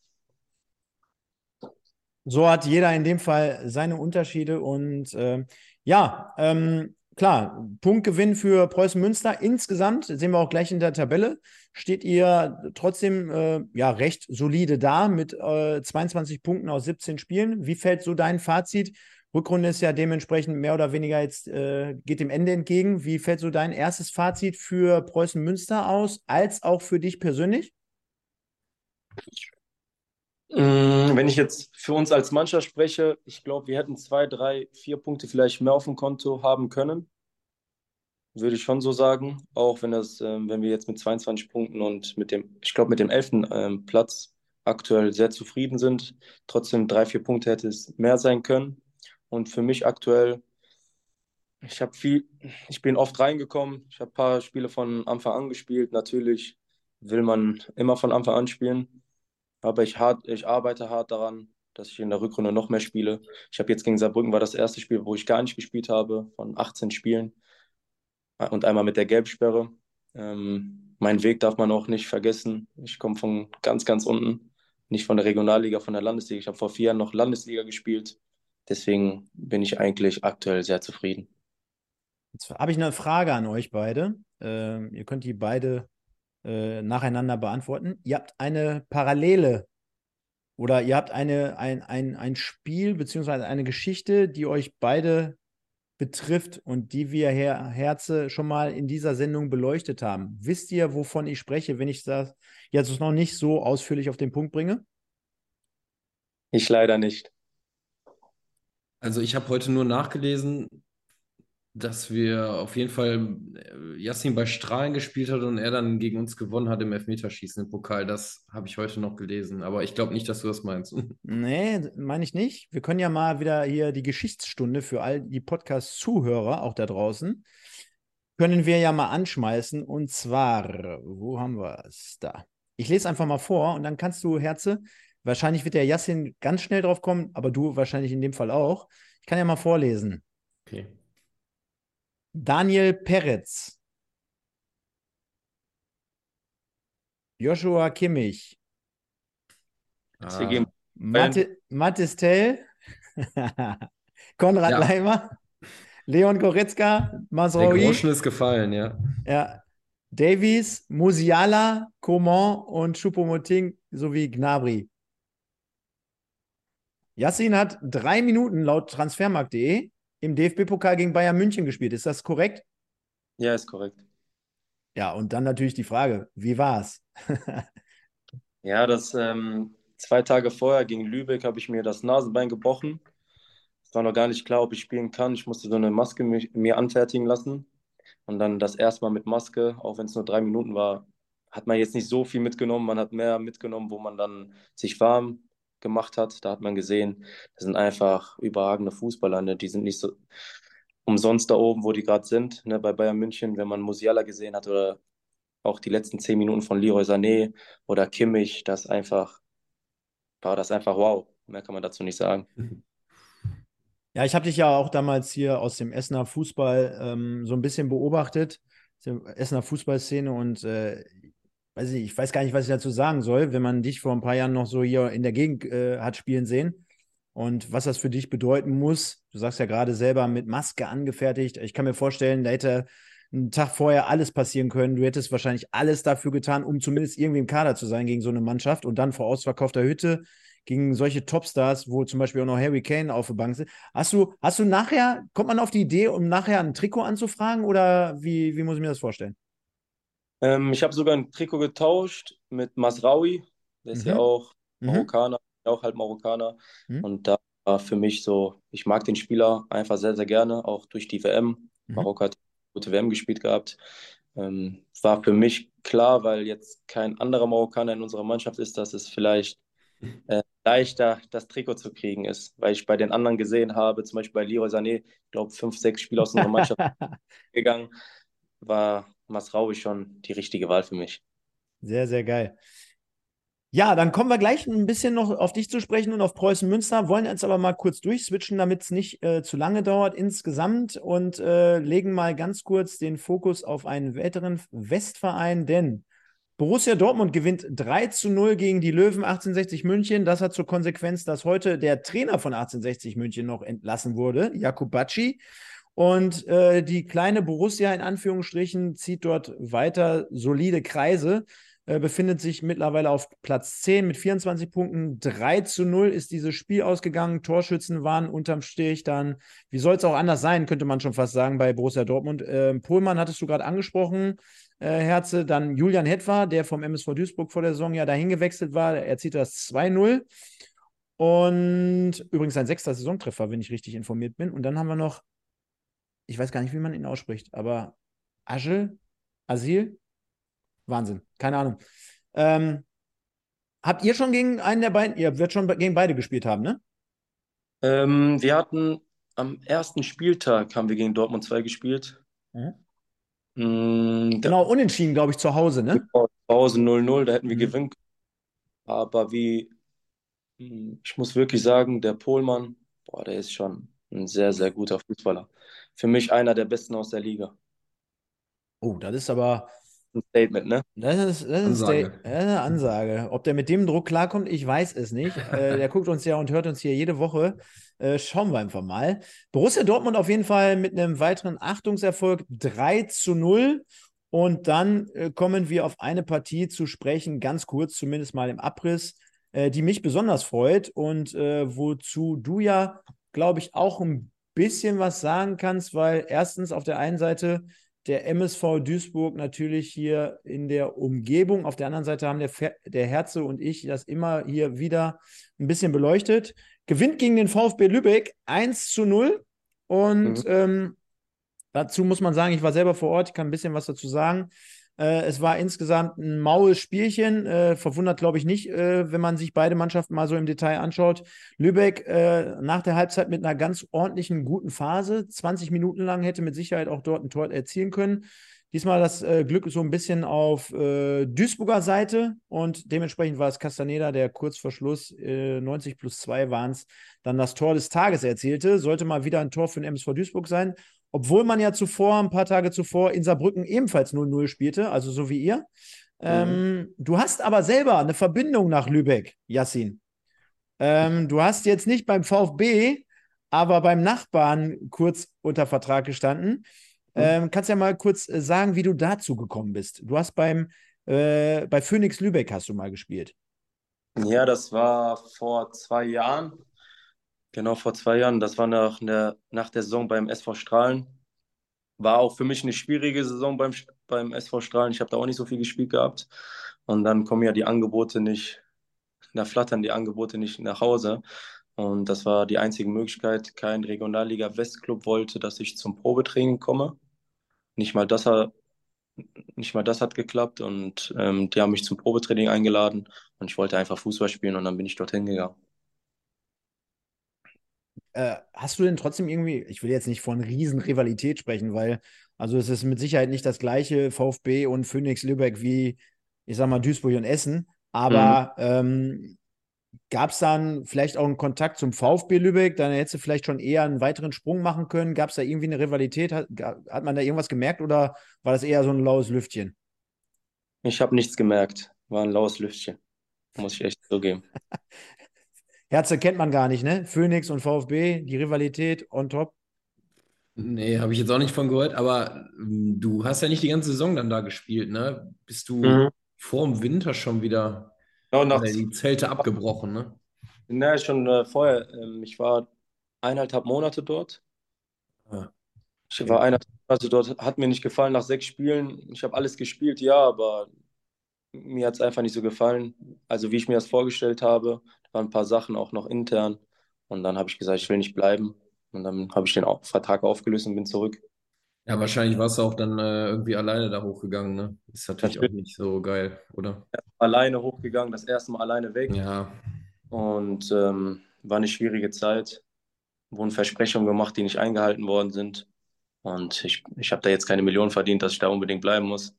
So hat jeder in dem Fall seine Unterschiede und äh, ja, ähm, klar, Punktgewinn für Preußen Münster. Insgesamt, sehen wir auch gleich in der Tabelle, steht ihr trotzdem äh, ja recht solide da mit äh, 22 Punkten aus 17 Spielen. Wie fällt so dein Fazit Rückrunde ist ja dementsprechend mehr oder weniger jetzt, äh, geht dem Ende entgegen. Wie fällt so dein erstes Fazit für Preußen Münster aus, als auch für dich persönlich? Mm, Wenn ich jetzt für uns als Mannschaft spreche, ich glaube, wir hätten zwei, drei, vier Punkte vielleicht mehr auf dem Konto haben können, würde ich schon so sagen. Auch wenn das, ähm, wenn wir jetzt mit 22 Punkten und mit dem, ich glaube, mit dem elften ähm, Platz aktuell sehr zufrieden sind. Trotzdem drei, vier Punkte hätte es mehr sein können. Und für mich aktuell, ich habe viel, ich bin oft reingekommen. Ich habe ein paar Spiele von Anfang an gespielt. Natürlich will man immer von Anfang an spielen. Aber ich, hart, ich arbeite hart daran, dass ich in der Rückrunde noch mehr spiele. Ich habe jetzt gegen Saarbrücken war das erste Spiel, wo ich gar nicht gespielt habe, von 18 Spielen. Und einmal mit der Gelbsperre. Ähm, meinen Weg darf man auch nicht vergessen. Ich komme von ganz, ganz unten. Nicht von der Regionalliga, von der Landesliga. Ich habe vor vier Jahren noch Landesliga gespielt. Deswegen bin ich eigentlich aktuell sehr zufrieden. Jetzt habe ich eine Frage an euch beide. Ähm, ihr könnt die beide äh, nacheinander beantworten. Ihr habt eine Parallele oder ihr habt eine, ein, ein, ein Spiel beziehungsweise eine Geschichte, die euch beide betrifft und die wir, Herr Herze, schon mal in dieser Sendung beleuchtet haben. Wisst ihr, wovon ich spreche, wenn ich das jetzt noch nicht so ausführlich auf den Punkt bringe? Ich leider nicht. Also ich habe heute nur nachgelesen, dass wir auf jeden Fall äh, Yassin bei Strahlen gespielt hat und er dann gegen uns gewonnen hat im Elfmeterschießen im Pokal. Das habe ich heute noch gelesen. Aber ich glaube nicht, dass du das meinst. [laughs] Nee, meine ich nicht. Wir können ja mal wieder hier die Geschichtsstunde für all die Podcast-Zuhörer, auch da draußen, können wir ja mal anschmeißen. Und zwar, wo haben wir es? Da. Ich lese einfach mal vor und dann kannst du, Herze, wahrscheinlich wird der Yassin ganz schnell drauf kommen, aber du wahrscheinlich in dem Fall auch. Ich kann ja mal vorlesen. Okay. Daniel Peretz, Joshua Kimmich, Matte, Mathis Tell, [laughs] Konrad Ja. Leimer, Leon Goretzka, Der Masraoui, Groschen ist gefallen, ja. ja, Davies, Musiala, Coman und Choupo-Moting sowie Gnabry. Yassin hat drei Minuten laut transfermarkt.de im DFB-Pokal gegen Bayern München gespielt. Ist das korrekt? ja, ist korrekt. Ja, und dann natürlich die Frage, wie war's? [laughs] Ja, das ähm, zwei Tage vorher gegen Lübeck habe ich mir das Nasenbein gebrochen. Es war noch gar nicht klar, ob ich spielen kann. Ich musste so eine Maske mir, mir anfertigen lassen. Und dann das erste Mal mit Maske, auch wenn es nur drei Minuten war, hat man jetzt nicht so viel mitgenommen. Man hat mehr mitgenommen, wo man dann sich warm gemacht hat. Da hat man gesehen, das sind einfach überragende Fußballer. Ne? Die sind nicht so umsonst da oben, wo die gerade sind, ne? bei Bayern München, wenn man Musiala gesehen hat oder auch die letzten zehn Minuten von Leroy Sané oder Kimmich, das einfach, war das einfach wow. Mehr kann man dazu nicht sagen. [laughs] Ja, ich habe dich ja auch damals hier aus dem Essener Fußball ähm, so ein bisschen beobachtet, der Essener Fußballszene und äh, weiß nicht, ich weiß gar nicht, was ich dazu sagen soll, wenn man dich vor ein paar Jahren noch so hier in der Gegend äh, hat spielen sehen und was das für dich bedeuten muss. Du sagst ja gerade selber mit Maske angefertigt. Ich kann mir vorstellen, da hätte einen Tag vorher alles passieren können. Du hättest wahrscheinlich alles dafür getan, um zumindest irgendwie im Kader zu sein gegen so eine Mannschaft und dann vor ausverkaufter Hütte gegen solche Topstars, wo zum Beispiel auch noch Harry Kane auf der Bank sind. Hast du, hast du nachher, kommt man auf die Idee, um nachher ein Trikot anzufragen oder wie, wie muss ich mir das vorstellen? Ähm, ich habe sogar ein Trikot getauscht mit Masraoui, der ist ja Mhm. auch Mhm. Marokkaner, auch halt Marokkaner. Mhm. Und da war für mich so, ich mag den Spieler einfach sehr, sehr gerne, auch durch die WM. Mhm. Marokko hat eine gute WM gespielt gehabt. Ähm, war für mich klar, weil jetzt kein anderer Marokkaner in unserer Mannschaft ist, dass es vielleicht äh, leichter das Trikot zu kriegen ist, weil ich bei den anderen gesehen habe, zum Beispiel bei Leroy Sané, ich glaube, fünf, sechs Spieler aus unserer Mannschaft [laughs] gegangen, war Masraoui schon die richtige Wahl für mich. Sehr, sehr geil. Ja, dann kommen wir gleich ein bisschen noch auf dich zu sprechen und auf Preußen Münster, wollen jetzt aber mal kurz durchswitchen, damit es nicht äh, zu lange dauert insgesamt und äh, legen mal ganz kurz den Fokus auf einen weiteren Westverein, denn Borussia Dortmund gewinnt 3 zu 0 gegen die Löwen 1860 München. Das hat zur Konsequenz, dass heute der Trainer von 1860 München noch entlassen wurde, Jakub Bacci. Und äh, die kleine Borussia in Anführungsstrichen zieht dort weiter solide Kreise, äh, befindet sich mittlerweile auf Platz 10 mit 24 Punkten. 3 zu 0 ist dieses Spiel ausgegangen. Torschützen waren unterm Strich dann, wie soll es auch anders sein, könnte man schon fast sagen, bei Borussia Dortmund. Äh, Pohlmann hattest du gerade angesprochen. äh, Herze. Dann Julian Hetwa, der vom MSV Duisburg vor der Saison ja dahin gewechselt war. Er zieht das 2-0. Und übrigens sein sechster Saisontreffer, wenn ich richtig informiert bin. Und dann haben wir noch, ich weiß gar nicht, wie man ihn ausspricht, aber Agil, Asil, Wahnsinn, keine Ahnung. Ähm, habt ihr schon gegen einen der beiden, ihr werdet schon gegen beide gespielt haben, ne? Ähm, wir hatten am ersten Spieltag haben wir gegen Dortmund 2 gespielt. Mhm. Mm, Genau, unentschieden, glaube ich, zu Hause, ne? Zu Hause 0-0, da hätten wir Mhm. gewinnen können. Aber wie, mm, ich muss wirklich sagen, der Pohlmann, boah, der ist schon ein sehr, sehr guter Fußballer. Für mich einer der besten aus der Liga. Oh, das ist aber, Ein Statement, ne? das ist, das ist, Ansage. der, das ist eine Ansage. Ob der mit dem Druck klarkommt, ich weiß es nicht. [laughs] äh, der guckt uns ja und hört uns hier jede Woche. Äh, schauen wir einfach mal. Borussia Dortmund auf jeden Fall mit einem weiteren Achtungserfolg 3 zu 0. Und dann äh, kommen wir auf eine Partie zu sprechen, ganz kurz, zumindest mal im Abriss, äh, die mich besonders freut und äh, wozu du ja, glaube ich, auch ein bisschen was sagen kannst, weil erstens auf der einen Seite der MSV Duisburg natürlich hier in der Umgebung. Auf der anderen Seite haben der, Fer der Herze und ich das immer hier wieder ein bisschen beleuchtet. Gewinnt gegen den VfB Lübeck 1 zu 0. Und Mhm. ähm, dazu muss man sagen, ich war selber vor Ort, ich kann ein bisschen was dazu sagen. Äh, es war insgesamt ein maues Spielchen. Äh, verwundert, glaube ich, nicht, äh, wenn man sich beide Mannschaften mal so im Detail anschaut. Lübeck äh, nach der Halbzeit mit einer ganz ordentlichen, guten Phase. 20 Minuten lang hätte mit Sicherheit auch dort ein Tor erzielen können. Diesmal das äh, Glück so ein bisschen auf äh, Duisburger Seite und dementsprechend war es Castaneda, der kurz vor Schluss, äh, 90 plus 2 waren es, dann das Tor des Tages erzielte. Sollte mal wieder ein Tor für den MSV Duisburg sein. Obwohl man ja zuvor, ein paar Tage zuvor, in Saarbrücken ebenfalls 0-0 spielte, also so wie ihr. Ähm, du hast aber selber eine Verbindung nach Lübeck, Yassin. Ähm, du hast jetzt nicht beim VfB, aber beim Nachbarn kurz unter Vertrag gestanden. Ähm, kannst ja mal kurz äh, sagen, wie du dazu gekommen bist. Du hast beim äh, bei Phoenix Lübeck hast du mal gespielt. Ja, das war vor zwei Jahren. Genau vor zwei Jahren. Das war nach der, nach der Saison beim SV Strahlen. War auch für mich eine schwierige Saison beim, beim SV Strahlen. Ich habe da auch nicht so viel gespielt gehabt. Und dann kommen ja die Angebote nicht, da flattern die Angebote nicht nach Hause. Und das war die einzige Möglichkeit. Kein Regionalliga Westclub wollte, dass ich zum Probetraining komme. Nicht mal das hat, nicht mal das hat geklappt. Und ähm, die haben mich zum Probetraining eingeladen. Und ich wollte einfach Fußball spielen und dann bin ich dorthin gegangen. Äh, hast du denn trotzdem irgendwie, ich will jetzt nicht von Riesenrivalität sprechen, weil, also es ist mit Sicherheit nicht das gleiche VfB und Phoenix Lübeck wie, ich sag mal, Duisburg und Essen, aber ähm, gab es dann vielleicht auch einen Kontakt zum VfB Lübeck? Dann hättest du vielleicht schon eher einen weiteren Sprung machen können. Gab es da irgendwie eine Rivalität? Hat, hat man da irgendwas gemerkt oder war das eher so ein laues Lüftchen? Ich habe nichts gemerkt. War ein laues Lüftchen. Muss ich echt zugeben. [laughs] Herze kennt man gar nicht, ne? Phoenix und VfB, die Rivalität on top. Nee, habe ich jetzt auch nicht von gehört, aber ähm, du hast ja nicht die ganze Saison dann da gespielt, ne? Bist du Mhm. vor dem Winter schon wieder Genau, nach, die Zelte abgebrochen, ne? na, schon äh, vorher. Ähm, ich war eineinhalb Monate dort. Ah, Ich war eineinhalb Monate dort. Hat mir nicht gefallen nach sechs Spielen. Ich habe alles gespielt, ja, aber mir hat es einfach nicht so gefallen. Also wie ich mir das vorgestellt habe. Da waren ein paar Sachen auch noch intern. Und dann habe ich gesagt, ich will nicht bleiben. Und dann habe ich den Vertrag aufgelöst und bin zurück. Ja, wahrscheinlich warst du auch dann äh, irgendwie alleine da hochgegangen, ne? Ist natürlich auch Natürlich. nicht so geil, oder? Alleine hochgegangen, das erste Mal alleine weg. Ja, Und ähm, war eine schwierige Zeit. Wurden Versprechungen gemacht, die nicht eingehalten worden sind. Und ich, ich habe da jetzt keine Million verdient, dass ich da unbedingt bleiben muss.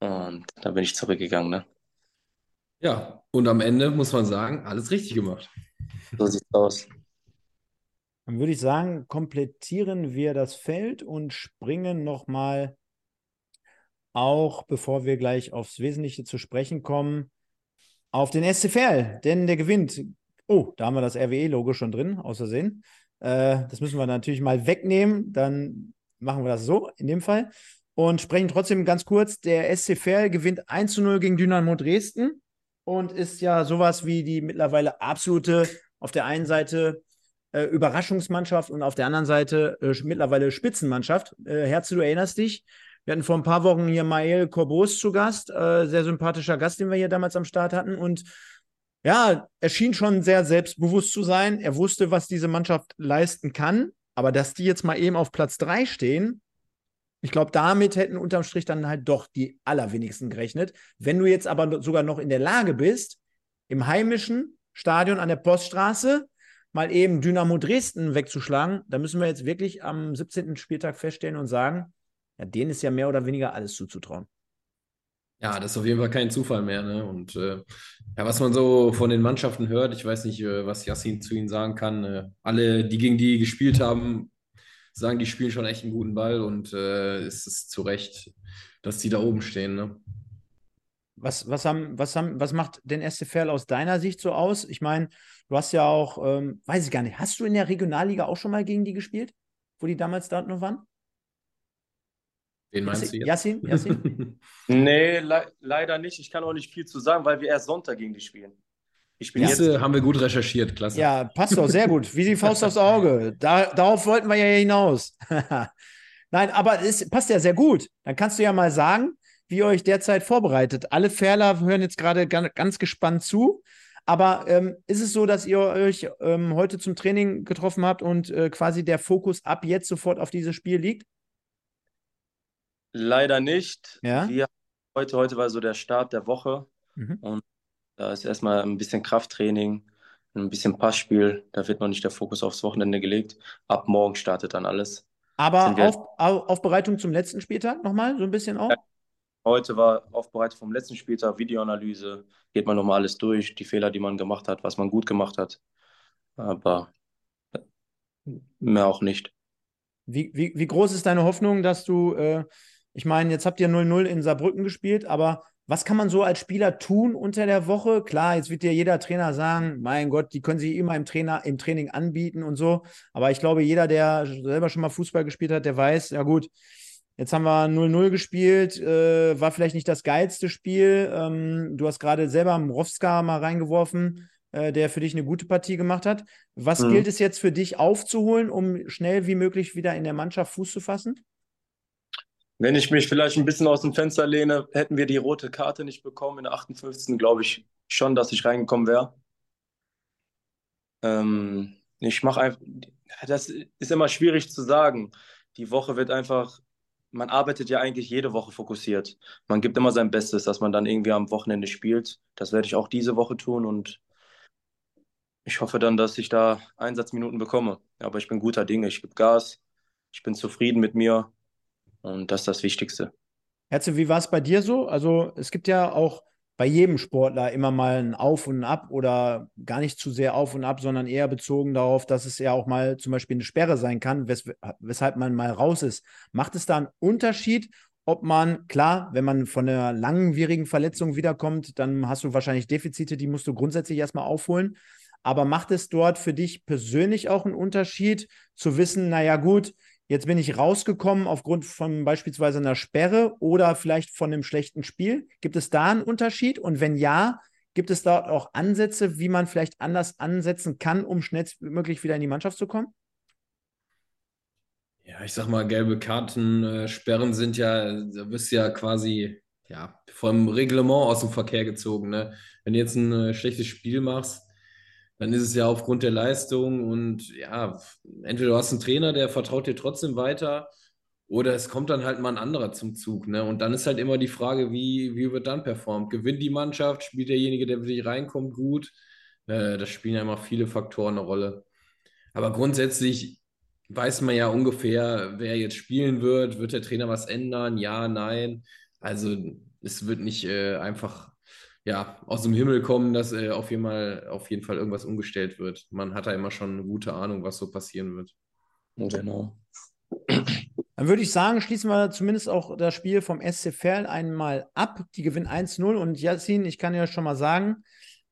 Und dann bin ich zurückgegangen, ne? Ja. Und am Ende muss man sagen, alles richtig gemacht. So sieht's aus. Dann würde ich sagen, komplettieren wir das Feld und springen nochmal auch, bevor wir gleich aufs Wesentliche zu sprechen kommen, auf den SCVL, denn der gewinnt. Oh, da haben wir das RWE-Logo schon drin, außersehen. Äh, das müssen wir natürlich mal wegnehmen. Dann machen wir das so in dem Fall. Und sprechen trotzdem ganz kurz. Der SC Verl gewinnt 1 zu 0 gegen Dynamo Dresden und ist ja sowas wie die mittlerweile absolute, auf der einen Seite äh, Überraschungsmannschaft und auf der anderen Seite äh, mittlerweile Spitzenmannschaft. Äh, Herze, du erinnerst dich, Wir hatten vor ein paar Wochen hier Mael Corbos zu Gast, äh, sehr sympathischer Gast, den wir hier damals am Start hatten. Und ja, er schien schon sehr selbstbewusst zu sein. Er wusste, was diese Mannschaft leisten kann. Aber dass die jetzt mal eben auf Platz 3 stehen, ich glaube, damit hätten unterm Strich dann halt doch die allerwenigsten gerechnet. Wenn du jetzt aber sogar noch in der Lage bist, im heimischen Stadion an der Poststraße mal eben Dynamo Dresden wegzuschlagen, dann müssen wir jetzt wirklich am 17. Spieltag feststellen und sagen, ja, denen ist ja mehr oder weniger alles zuzutrauen. Ja, das ist auf jeden Fall kein Zufall mehr. Ne? Und äh, ja, was man so von den Mannschaften hört, ich weiß nicht, äh, was Yassin zu ihnen sagen kann. Äh, alle, die gegen die gespielt haben, sagen, die spielen schon echt einen guten Ball und äh, es ist zu Recht, dass die da oben stehen. Ne? Was, was, haben, was, haben, was macht den Verl aus deiner Sicht so aus? Ich meine, du hast ja auch, ähm, weiß ich gar nicht, hast du in der Regionalliga auch schon mal gegen die gespielt, wo die damals dort noch waren? Wen meinst du jetzt? Yassin? Yassin? [laughs] nee, le leider nicht. Ich kann auch nicht viel zu sagen, weil wir erst Sonntag gegen die spielen. Ich bin Diese jetzt... haben wir gut recherchiert, klasse. Ja, passt doch, sehr gut. Wie die Faust aufs Auge. Da, darauf wollten wir ja hinaus. [laughs] Nein, aber es passt ja sehr gut. Dann kannst du ja mal sagen, wie ihr euch derzeit vorbereitet. Alle Ferler hören jetzt gerade ganz, ganz gespannt zu. Aber ähm, ist es so, dass ihr euch ähm, heute zum Training getroffen habt und äh, quasi der Fokus ab jetzt sofort auf dieses Spiel liegt? Leider nicht. Ja? Wir, heute, heute war so der Start der Woche. Mhm. Und da ist erstmal ein bisschen Krafttraining, ein bisschen Passspiel. Da wird noch nicht der Fokus aufs Wochenende gelegt. Ab morgen startet dann alles. Aber auf, Aufbereitung zum letzten Spieltag nochmal, so ein bisschen auch? Ja, Heute war Aufbereitung vom letzten Spieltag, Videoanalyse, geht man nochmal alles durch, die Fehler, die man gemacht hat, was man gut gemacht hat. Aber mehr auch nicht. Wie, wie, wie groß ist deine Hoffnung, dass du, äh, ich meine, jetzt habt ihr 0-0 in Saarbrücken gespielt, aber was kann man so als Spieler tun unter der Woche? Klar, jetzt wird dir jeder Trainer sagen, mein Gott, die können sich immer im, Trainer, im Training anbieten und so. Aber ich glaube, jeder, der selber schon mal Fußball gespielt hat, der weiß, ja gut, Jetzt haben wir 0-0 gespielt, äh, war vielleicht nicht das geilste Spiel. Ähm, du hast gerade selber Mrowska mal reingeworfen, äh, der für dich eine gute Partie gemacht hat. Was mhm. gilt es jetzt für dich aufzuholen, um schnell wie möglich wieder in der Mannschaft Fuß zu fassen? Wenn ich mich vielleicht ein bisschen aus dem Fenster lehne, hätten wir die rote Karte nicht bekommen. In der 58. glaube ich schon, dass ich reingekommen wäre. Ähm, ich mache einfach, das ist immer schwierig zu sagen. Die Woche wird einfach man arbeitet ja eigentlich jede Woche fokussiert. Man gibt immer sein Bestes, dass man dann irgendwie am Wochenende spielt. Das werde ich auch diese Woche tun und ich hoffe dann, dass ich da Einsatzminuten bekomme. Aber ich bin guter Dinge, ich gebe Gas, ich bin zufrieden mit mir und das ist das Wichtigste. Herze, wie war es bei dir so? Also es gibt ja auch bei jedem Sportler immer mal ein Auf und Ab oder gar nicht zu sehr Auf und Ab, sondern eher bezogen darauf, dass es ja auch mal zum Beispiel eine Sperre sein kann, wes weshalb man mal raus ist. Macht es da einen Unterschied, ob man, klar, wenn man von einer langwierigen Verletzung wiederkommt, dann hast du wahrscheinlich Defizite, die musst du grundsätzlich erstmal aufholen. Aber macht es dort für dich persönlich auch einen Unterschied, zu wissen, naja, gut, Jetzt bin ich rausgekommen aufgrund von beispielsweise einer Sperre oder vielleicht von einem schlechten Spiel. Gibt es da einen Unterschied? Und wenn ja, gibt es dort auch Ansätze, wie man vielleicht anders ansetzen kann, um schnellstmöglich wieder in die Mannschaft zu kommen? Ja, ich sag mal, gelbe Karten, äh, Sperren sind ja, da bist ja quasi ja, vom Reglement aus dem Verkehr gezogen. Ne? Wenn du jetzt ein äh, schlechtes Spiel machst, dann ist es ja aufgrund der Leistung und ja, entweder du hast einen Trainer, der vertraut dir trotzdem weiter oder es kommt dann halt mal ein anderer zum Zug. Ne? Und dann ist halt immer die Frage, wie, wie wird dann performt? Gewinnt die Mannschaft? Spielt derjenige, der wirklich reinkommt, gut? Äh, das spielen ja immer viele Faktoren eine Rolle. Aber grundsätzlich weiß man ja ungefähr, wer jetzt spielen wird. Wird der Trainer was ändern? Ja, nein. Also es wird nicht äh, einfach ja, aus dem Himmel kommen, dass äh, auf, jeden Fall, auf jeden Fall irgendwas umgestellt wird. Man hat da immer schon eine gute Ahnung, was so passieren wird. Genau. Dann würde ich sagen, schließen wir zumindest auch das Spiel vom SC Verl einmal ab. Die gewinnen 1-0 und Yassin, ich kann ja schon mal sagen,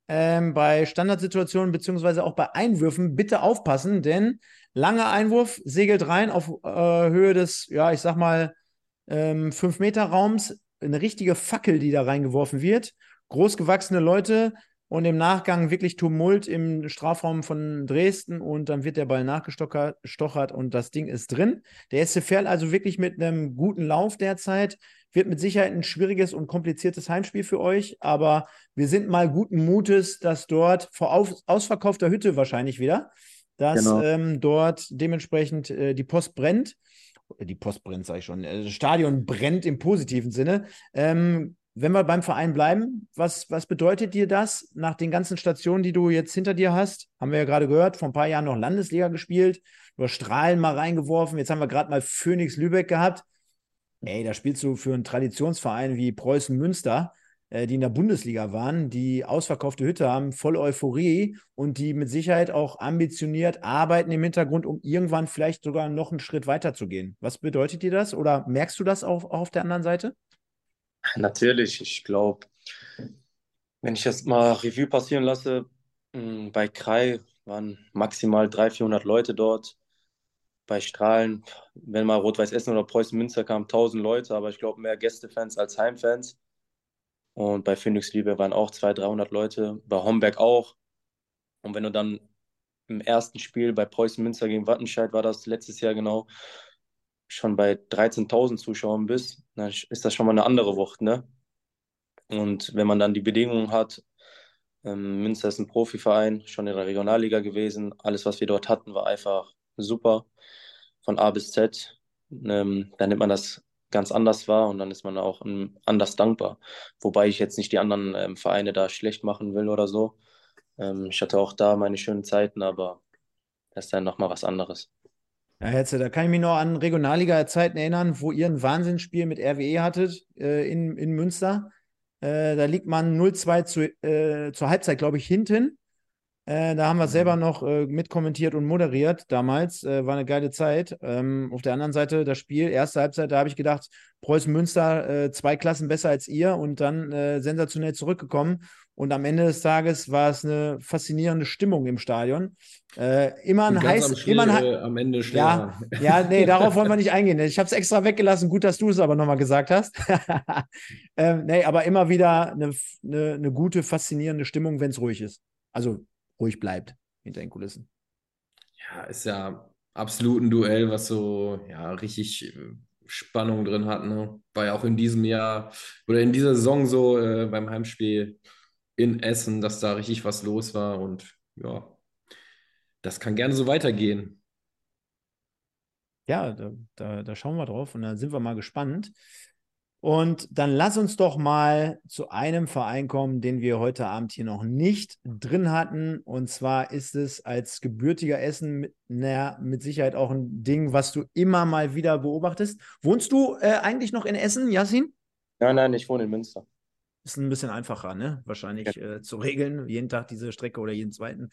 ähm, bei Standardsituationen beziehungsweise auch bei Einwürfen bitte aufpassen, denn langer Einwurf segelt rein auf äh, Höhe des, ja, ich sag mal, 5-Meter-Raums. Ähm, eine richtige Fackel, die da reingeworfen wird großgewachsene Leute und im Nachgang wirklich Tumult im Strafraum von Dresden und dann wird der Ball nachgestochert und das Ding ist drin. Der SC Verl also wirklich mit einem guten Lauf derzeit. Wird mit Sicherheit ein schwieriges und kompliziertes Heimspiel für euch, aber wir sind mal guten Mutes, dass dort vor ausverkaufter Hütte wahrscheinlich wieder, dass genau. ähm, dort dementsprechend äh, die Post brennt. Die Post brennt, sage ich schon. Äh, das Stadion brennt im positiven Sinne. Ähm, wenn wir beim Verein bleiben, was, was bedeutet dir das nach den ganzen Stationen, die du jetzt hinter dir hast? Haben wir ja gerade gehört, vor ein paar Jahren noch Landesliga gespielt, über Strahlen mal reingeworfen. Jetzt haben wir gerade mal Phoenix Lübeck gehabt ey, da spielst du für einen Traditionsverein wie Preußen Münster, äh, die in der Bundesliga waren, die ausverkaufte Hütte haben, voll Euphorie und die mit Sicherheit auch ambitioniert arbeiten im Hintergrund, um irgendwann vielleicht sogar noch einen Schritt weiter zu gehen. Was bedeutet dir das oder merkst du das auch, auch auf der anderen Seite? Natürlich, ich glaube, wenn ich das mal Revue passieren lasse, hm, bei Krai waren maximal 300, 400 Leute dort bei Strahlen, wenn mal Rot-Weiß Essen oder Preußen Münster kamen, 1000 Leute, aber ich glaube mehr Gästefans als Heimfans. Und bei Phoenix Liebe waren auch 200, 300 Leute, bei Homberg auch. Und wenn du dann im ersten Spiel bei Preußen Münster gegen Wattenscheid war das letztes Jahr genau schon bei 13.000 Zuschauern bist, dann ist das schon mal eine andere Wucht, ne? Und wenn man dann die Bedingungen hat, ähm, Münster ist ein Profiverein, schon in der Regionalliga gewesen, alles, was wir dort hatten, war einfach super von A bis Z, ähm, dann nimmt man das ganz anders wahr und dann ist man auch ähm, anders dankbar. Wobei ich jetzt nicht die anderen ähm, Vereine da schlecht machen will oder so. Ähm, ich hatte auch da meine schönen Zeiten, aber das ist dann nochmal was anderes. Ja, Hetze, da kann ich mich noch an Regionalliga-Zeiten erinnern, wo ihr ein Wahnsinnsspiel mit RWE hattet äh, in, in Münster. Äh, da liegt man 0-2 zu, äh, zur Halbzeit, glaube ich, hinten. Äh, da haben wir selber mhm. noch äh, mitkommentiert und moderiert damals. Äh, war eine geile Zeit. Ähm, auf der anderen Seite das Spiel, erste Halbzeit, da habe ich gedacht, Preußen Münster zwei Klassen besser als ihr und dann sensationell zurückgekommen. Und am Ende des Tages war es eine faszinierende Stimmung im Stadion. Äh, immer ein heiß, am, immer ein am Ende Ja, ja, [laughs] nee, darauf wollen wir nicht eingehen. Ich habe es extra weggelassen. Gut, dass du es aber nochmal gesagt hast. [laughs] ähm, nee, aber immer wieder eine, eine, eine gute, faszinierende Stimmung, wenn es ruhig ist. Also ruhig bleibt hinter den Kulissen. Ja, ist ja absolut ein Duell, was so ja richtig äh, Spannung drin hat. Ne? War ja auch in diesem Jahr oder in dieser Saison so äh, beim Heimspiel in Essen, dass da richtig was los war und ja, das kann gerne so weitergehen. Ja, da, da, da schauen wir drauf und da sind wir mal gespannt. Und dann lass uns doch mal zu einem Verein kommen, den wir heute Abend hier noch nicht drin hatten. Und zwar ist es als gebürtiger Essen mit, na, mit Sicherheit auch ein Ding, was du immer mal wieder beobachtest. Wohnst du äh, eigentlich noch in Essen, Yassin? Nein, nein, ich wohne in Münster. Ist ein bisschen einfacher, ne? Wahrscheinlich ja. äh, zu regeln, jeden Tag diese Strecke oder jeden zweiten.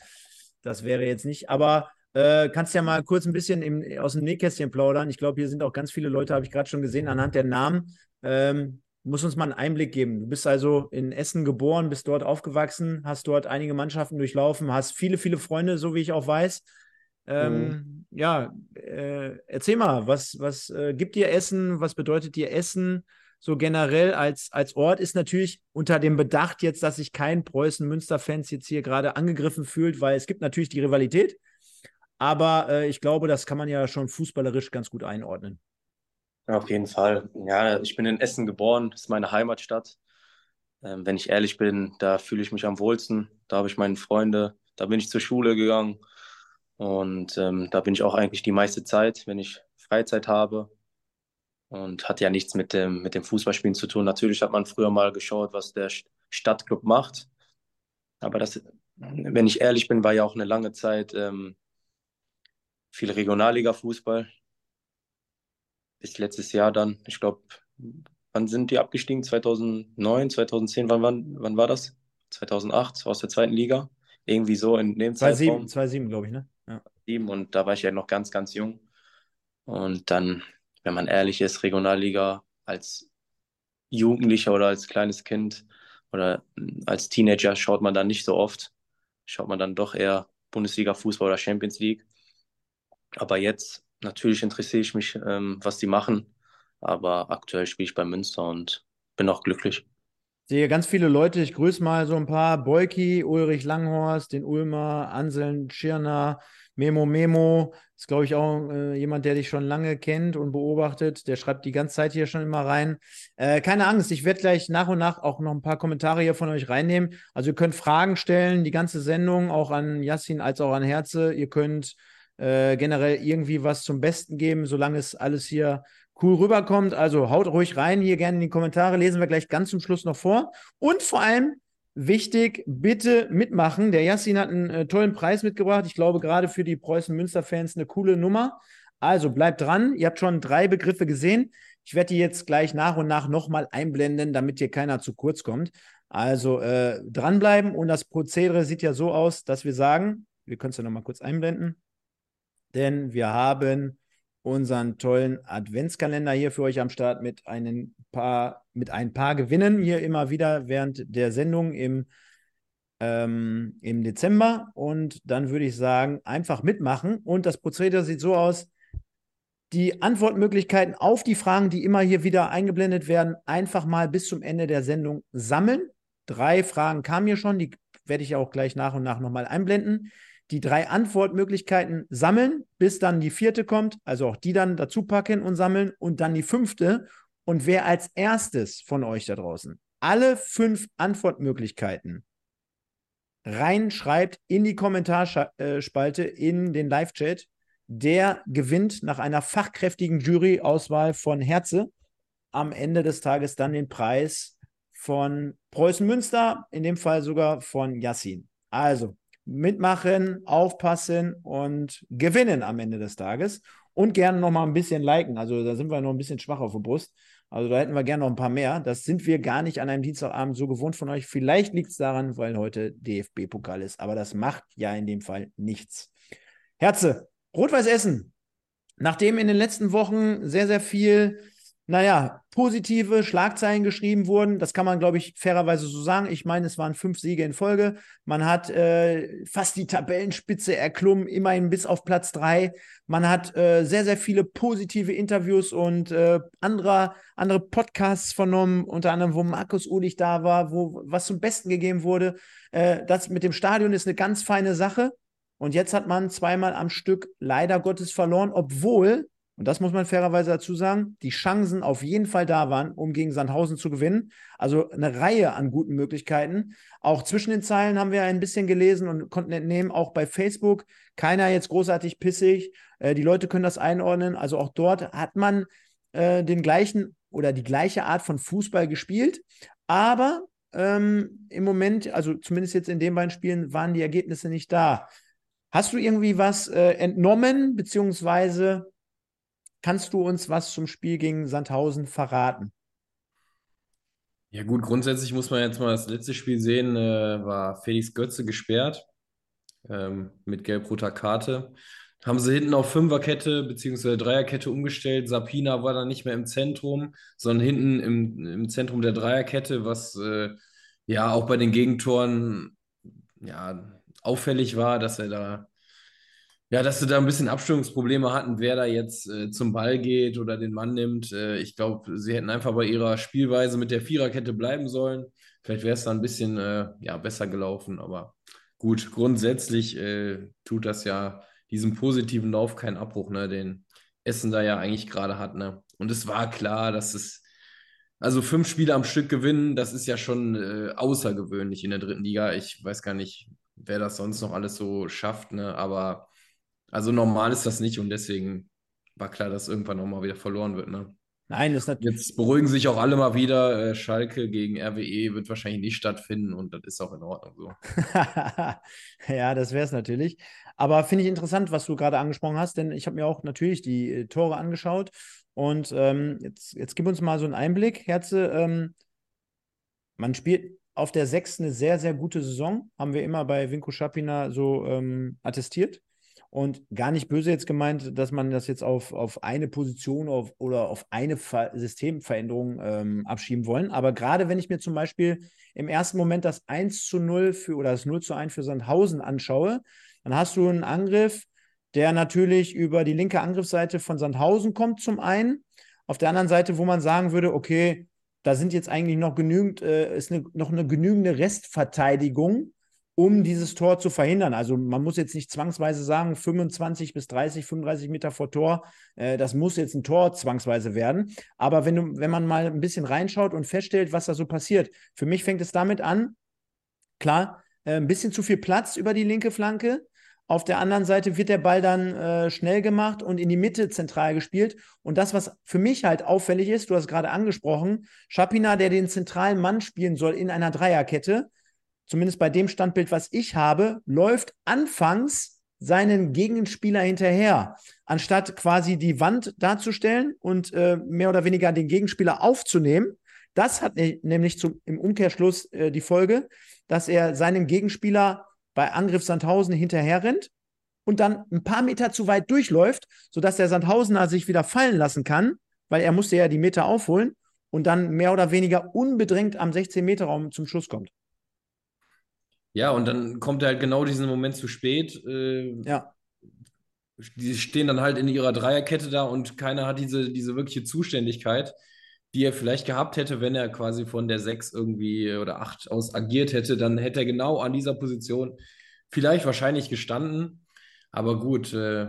Das wäre jetzt nicht. Aber äh, kannst ja mal kurz ein bisschen im, aus dem Nähkästchen plaudern. Ich glaube, hier sind auch ganz viele Leute, habe ich gerade schon gesehen, anhand der Namen, ähm, muss uns mal einen Einblick geben. Du bist also in Essen geboren, bist dort aufgewachsen, hast dort einige Mannschaften durchlaufen, hast viele, viele Freunde, so wie ich auch weiß. Ähm, mhm. Ja, äh, erzähl mal, was, was äh, gibt dir Essen? Was bedeutet dir Essen? So generell als, als Ort ist natürlich unter dem Bedacht jetzt, dass sich kein Preußen-Münster-Fans jetzt hier gerade angegriffen fühlt, weil es gibt natürlich die Rivalität. Aber äh, ich glaube, das kann man ja schon fußballerisch ganz gut einordnen. Auf jeden Fall. Ja, ich bin in Essen geboren, das ist meine Heimatstadt. Ähm, wenn ich ehrlich bin, da fühle ich mich am wohlsten. Da habe ich meine Freunde, da bin ich zur Schule gegangen. Und ähm, da bin ich auch eigentlich die meiste Zeit, wenn ich Freizeit habe. Und hat ja nichts mit dem, mit dem Fußballspielen zu tun. Natürlich hat man früher mal geschaut, was der Stadtclub macht. Aber das, wenn ich ehrlich bin, war ja auch eine lange Zeit ähm, viel Regionalliga-Fußball bis letztes Jahr dann, ich glaube, wann sind die abgestiegen? 2009, 2010, wann, wann, wann war das? 2008 aus der zweiten Liga. Irgendwie so in dem 2007, Zeitraum. 2007, glaube ich, ne? Ja. Und da war ich ja noch ganz, ganz jung. Und dann, wenn man ehrlich ist, Regionalliga als Jugendlicher oder als kleines Kind oder als Teenager schaut man dann nicht so oft. Schaut man dann doch eher Bundesliga-Fußball oder Champions League. Aber jetzt natürlich interessiere ich mich, ähm, was die machen. Aber aktuell spiele ich bei Münster und bin auch glücklich. sehe ganz viele Leute. Ich grüße mal so ein paar. Beuki, Ulrich Langhorst, den Ulmer, Anselm Schirner, Memo Memo. Ist, glaube ich, auch äh, jemand, der dich schon lange kennt und beobachtet. Der schreibt die ganze Zeit hier schon immer rein. Äh, keine Angst, ich werde gleich nach und nach auch noch ein paar Kommentare hier von euch reinnehmen. Also ihr könnt Fragen stellen, die ganze Sendung, auch an Yassin als auch an Herze. Ihr könnt äh, generell irgendwie was zum Besten geben, solange es alles hier cool rüberkommt. Also haut ruhig rein, hier gerne in die Kommentare, lesen wir gleich ganz zum Schluss noch vor. Und vor allem wichtig, bitte mitmachen. Der Yassin hat einen äh, tollen Preis mitgebracht. Ich glaube, gerade für die Preußen-Münster-Fans eine coole Nummer. Also bleibt dran. Ihr habt schon drei Begriffe gesehen. Ich werde die jetzt gleich nach und nach nochmal einblenden, damit hier keiner zu kurz kommt. Also äh, dranbleiben und das Prozedere sieht ja so aus, dass wir sagen, wir können es ja nochmal kurz einblenden, denn wir haben unseren tollen Adventskalender hier für euch am Start mit, einen paar, mit ein paar Gewinnen hier immer wieder während der Sendung im, ähm, im Dezember. Und dann würde ich sagen, einfach mitmachen. Und das Prozedere sieht so aus, die Antwortmöglichkeiten auf die Fragen, die immer hier wieder eingeblendet werden, einfach mal bis zum Ende der Sendung sammeln. Drei Fragen kamen hier schon, die werde ich auch gleich nach und nach nochmal einblenden die drei Antwortmöglichkeiten sammeln, bis dann die vierte kommt, also auch die dann dazu packen und sammeln und dann die fünfte. Und wer als erstes von euch da draußen alle fünf Antwortmöglichkeiten reinschreibt in die Kommentarspalte in den Live-Chat, der gewinnt nach einer fachkräftigen Jury-Auswahl von Herze am Ende des Tages dann den Preis von Preußen Münster, in dem Fall sogar von Yassin. Also, mitmachen, aufpassen und gewinnen am Ende des Tages. Und gerne noch mal ein bisschen liken. Also da sind wir noch ein bisschen schwach auf der Brust. Also da hätten wir gerne noch ein paar mehr. Das sind wir gar nicht an einem Dienstagabend so gewohnt von euch. Vielleicht liegt es daran, weil heute DFB-Pokal ist. Aber das macht ja in dem Fall nichts. Herze, Rot-Weiß Essen. Nachdem in den letzten Wochen sehr, sehr viel naja, positive Schlagzeilen geschrieben wurden. Das kann man, glaube ich, fairerweise so sagen. Ich meine, es waren fünf Siege in Folge. Man hat äh, fast die Tabellenspitze erklommen, immerhin bis auf Platz drei. Man hat äh, sehr, sehr viele positive Interviews und äh, andere, andere Podcasts vernommen, unter anderem, wo Markus Ulich da war, wo was zum Besten gegeben wurde. Äh, das mit dem Stadion ist eine ganz feine Sache. Und jetzt hat man zweimal am Stück leider Gottes verloren, obwohl und das muss man fairerweise dazu sagen, die Chancen auf jeden Fall da waren, um gegen Sandhausen zu gewinnen. Also eine Reihe an guten Möglichkeiten. Auch zwischen den Zeilen haben wir ein bisschen gelesen und konnten entnehmen, auch bei Facebook, keiner jetzt großartig pissig. Äh, die Leute können das einordnen. Also auch dort hat man äh, den gleichen oder die gleiche Art von Fußball gespielt. Aber ähm, im Moment, also zumindest jetzt in den beiden Spielen, waren die Ergebnisse nicht da. Hast du irgendwie was äh, entnommen, beziehungsweise Kannst du uns was zum Spiel gegen Sandhausen verraten? Ja, gut, grundsätzlich muss man jetzt mal das letzte Spiel sehen, äh, war Felix Götze gesperrt ähm, mit gelb-roter Karte. Haben sie hinten auf Fünferkette bzw. Dreierkette umgestellt. Sapina war dann nicht mehr im Zentrum, sondern hinten im, im Zentrum der Dreierkette, was äh, ja auch bei den Gegentoren ja, auffällig war, dass er da ja, dass sie da ein bisschen Abstimmungsprobleme hatten, wer da jetzt äh, zum Ball geht oder den Mann nimmt. Äh, ich glaube, sie hätten einfach bei ihrer Spielweise mit der Viererkette bleiben sollen. Vielleicht wäre es da ein bisschen äh, ja, besser gelaufen, aber gut, grundsätzlich äh, tut das ja diesem positiven Lauf keinen Abbruch, ne, den Essen da ja eigentlich gerade hat. Ne? Und es war klar, dass es, also fünf Spiele am Stück gewinnen, das ist ja schon äh, außergewöhnlich in der dritten Liga. Ich weiß gar nicht, wer das sonst noch alles so schafft, ne? aber also normal ist das nicht und deswegen war klar, dass irgendwann auch mal wieder verloren wird. Ne? Nein, das ist natürlich. Jetzt beruhigen sich auch alle mal wieder. Äh, Schalke gegen RWE wird wahrscheinlich nicht stattfinden und das ist auch in Ordnung so. [laughs] ja, das wäre es natürlich. Aber finde ich interessant, was du gerade angesprochen hast, denn ich habe mir auch natürlich die äh, Tore angeschaut. Und ähm, jetzt, jetzt gib uns mal so einen Einblick, Herze. Ähm, man spielt auf der sechsten eine sehr, sehr gute Saison. Haben wir immer bei Vinko Schapina so ähm, attestiert. Und gar nicht böse jetzt gemeint, dass man das jetzt auf, auf eine Position auf, oder auf eine Ver Systemveränderung ähm, abschieben wollen. Aber gerade wenn ich mir zum Beispiel im ersten Moment das 1 zu 0 für oder das 0 zu 1 für Sandhausen anschaue, dann hast du einen Angriff, der natürlich über die linke Angriffsseite von Sandhausen kommt, zum einen. Auf der anderen Seite, wo man sagen würde, okay, da sind jetzt eigentlich noch genügend, äh, ist eine, noch eine genügende Restverteidigung, um dieses Tor zu verhindern. Also man muss jetzt nicht zwangsweise sagen, 25 bis 30, 35 Meter vor Tor, äh, das muss jetzt ein Tor zwangsweise werden. Aber wenn, du, wenn man mal ein bisschen reinschaut und feststellt, was da so passiert, für mich fängt es damit an, klar, äh, ein bisschen zu viel Platz über die linke Flanke. Auf der anderen Seite wird der Ball dann äh, schnell gemacht und in die Mitte zentral gespielt. Und das, was für mich halt auffällig ist, du hast gerade angesprochen, Schapina, der den zentralen Mann spielen soll in einer Dreierkette, zumindest bei dem Standbild, was ich habe, läuft anfangs seinen Gegenspieler hinterher, anstatt quasi die Wand darzustellen und äh, mehr oder weniger den Gegenspieler aufzunehmen. Das hat ne nämlich zum, im Umkehrschluss äh, die Folge, dass er seinen Gegenspieler bei Angriff Sandhausen hinterher rennt und dann ein paar Meter zu weit durchläuft, sodass der Sandhausener sich wieder fallen lassen kann, weil er musste ja die Meter aufholen und dann mehr oder weniger unbedrängt am 16-Meter-Raum zum Schluss kommt. Ja, und dann kommt er halt genau diesen Moment zu spät. Äh, ja. Die stehen dann halt in ihrer Dreierkette da und keiner hat diese, diese wirkliche Zuständigkeit, die er vielleicht gehabt hätte, wenn er quasi von der 6 irgendwie oder 8 aus agiert hätte. Dann hätte er genau an dieser Position vielleicht wahrscheinlich gestanden. Aber gut, äh,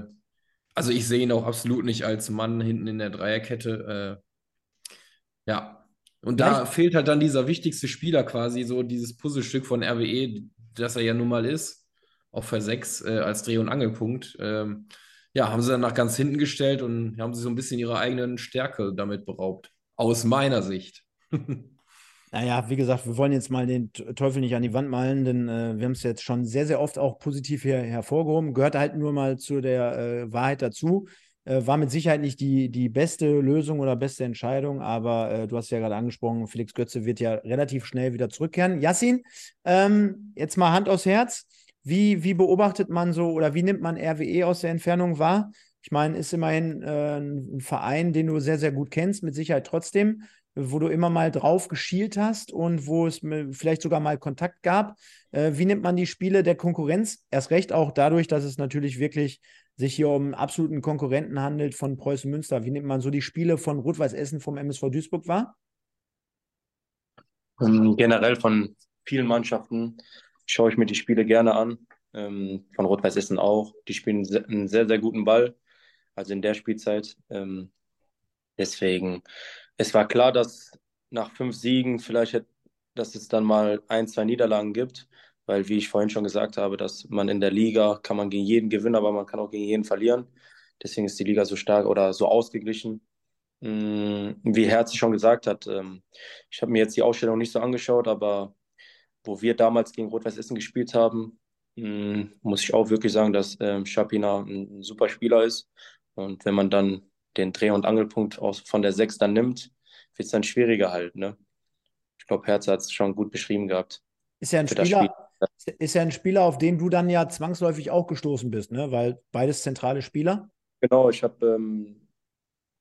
also ich sehe ihn auch absolut nicht als Mann hinten in der Dreierkette. Äh, ja, und da Vielleicht? fehlt halt dann dieser wichtigste Spieler quasi, so dieses Puzzlestück von RWE, das er ja nun mal ist, auf für 6 äh, als Dreh- und Angelpunkt. Ähm, ja, haben sie dann nach ganz hinten gestellt und haben sie so ein bisschen ihre eigenen Stärke damit beraubt. Aus meiner Sicht. [laughs] Naja, wie gesagt, wir wollen jetzt mal den Teufel nicht an die Wand malen, denn äh, wir haben es jetzt schon sehr, sehr oft auch positiv hier hervorgehoben. Gehört halt nur mal zu der äh, Wahrheit dazu. Äh, war mit Sicherheit nicht die, die beste Lösung oder beste Entscheidung, aber äh, du hast ja gerade angesprochen, Felix Götze wird ja relativ schnell wieder zurückkehren. Yassin, ähm, jetzt mal Hand aufs Herz. Wie, wie beobachtet man so oder wie nimmt man RWE aus der Entfernung wahr? Ich meine, ist immerhin äh, ein Verein, den du sehr, sehr gut kennst, mit Sicherheit trotzdem, wo du immer mal drauf geschielt hast und wo es vielleicht sogar mal Kontakt gab. Äh, wie nimmt man die Spiele der Konkurrenz? Erst recht auch dadurch, dass es natürlich wirklich sich hier um absoluten Konkurrenten handelt von Preußen Münster. Wie nimmt man so die Spiele von Rot-Weiß Essen vom MSV Duisburg wahr? Ähm, generell von vielen Mannschaften schaue ich mir die Spiele gerne an. Ähm, von Rot-Weiß Essen auch. Die spielen einen sehr, sehr guten Ball. Also in der Spielzeit. Ähm, deswegen, es war klar, dass nach fünf Siegen vielleicht, dass es dann mal ein, zwei Niederlagen gibt weil wie ich vorhin schon gesagt habe, dass man in der Liga kann man gegen jeden gewinnen, aber man kann auch gegen jeden verlieren. Deswegen ist die Liga so stark oder so ausgeglichen. Mm, wie Herzi schon gesagt hat, ähm, ich habe mir jetzt die Ausstellung nicht so angeschaut, aber wo wir damals gegen Rot-Weiß Essen gespielt haben, mm, muss ich auch wirklich sagen, dass ähm, Schapina ein super Spieler ist. Und wenn man dann den Dreh- und Angelpunkt von der 6 dann nimmt, wird es dann schwieriger halt. Ne? Ich glaube, Herz hat es schon gut beschrieben gehabt. Ist ja ein Spieler, ist ja ein Spieler, auf den du dann ja zwangsläufig auch gestoßen bist, ne? Weil beides zentrale Spieler. Genau, ich habe ähm,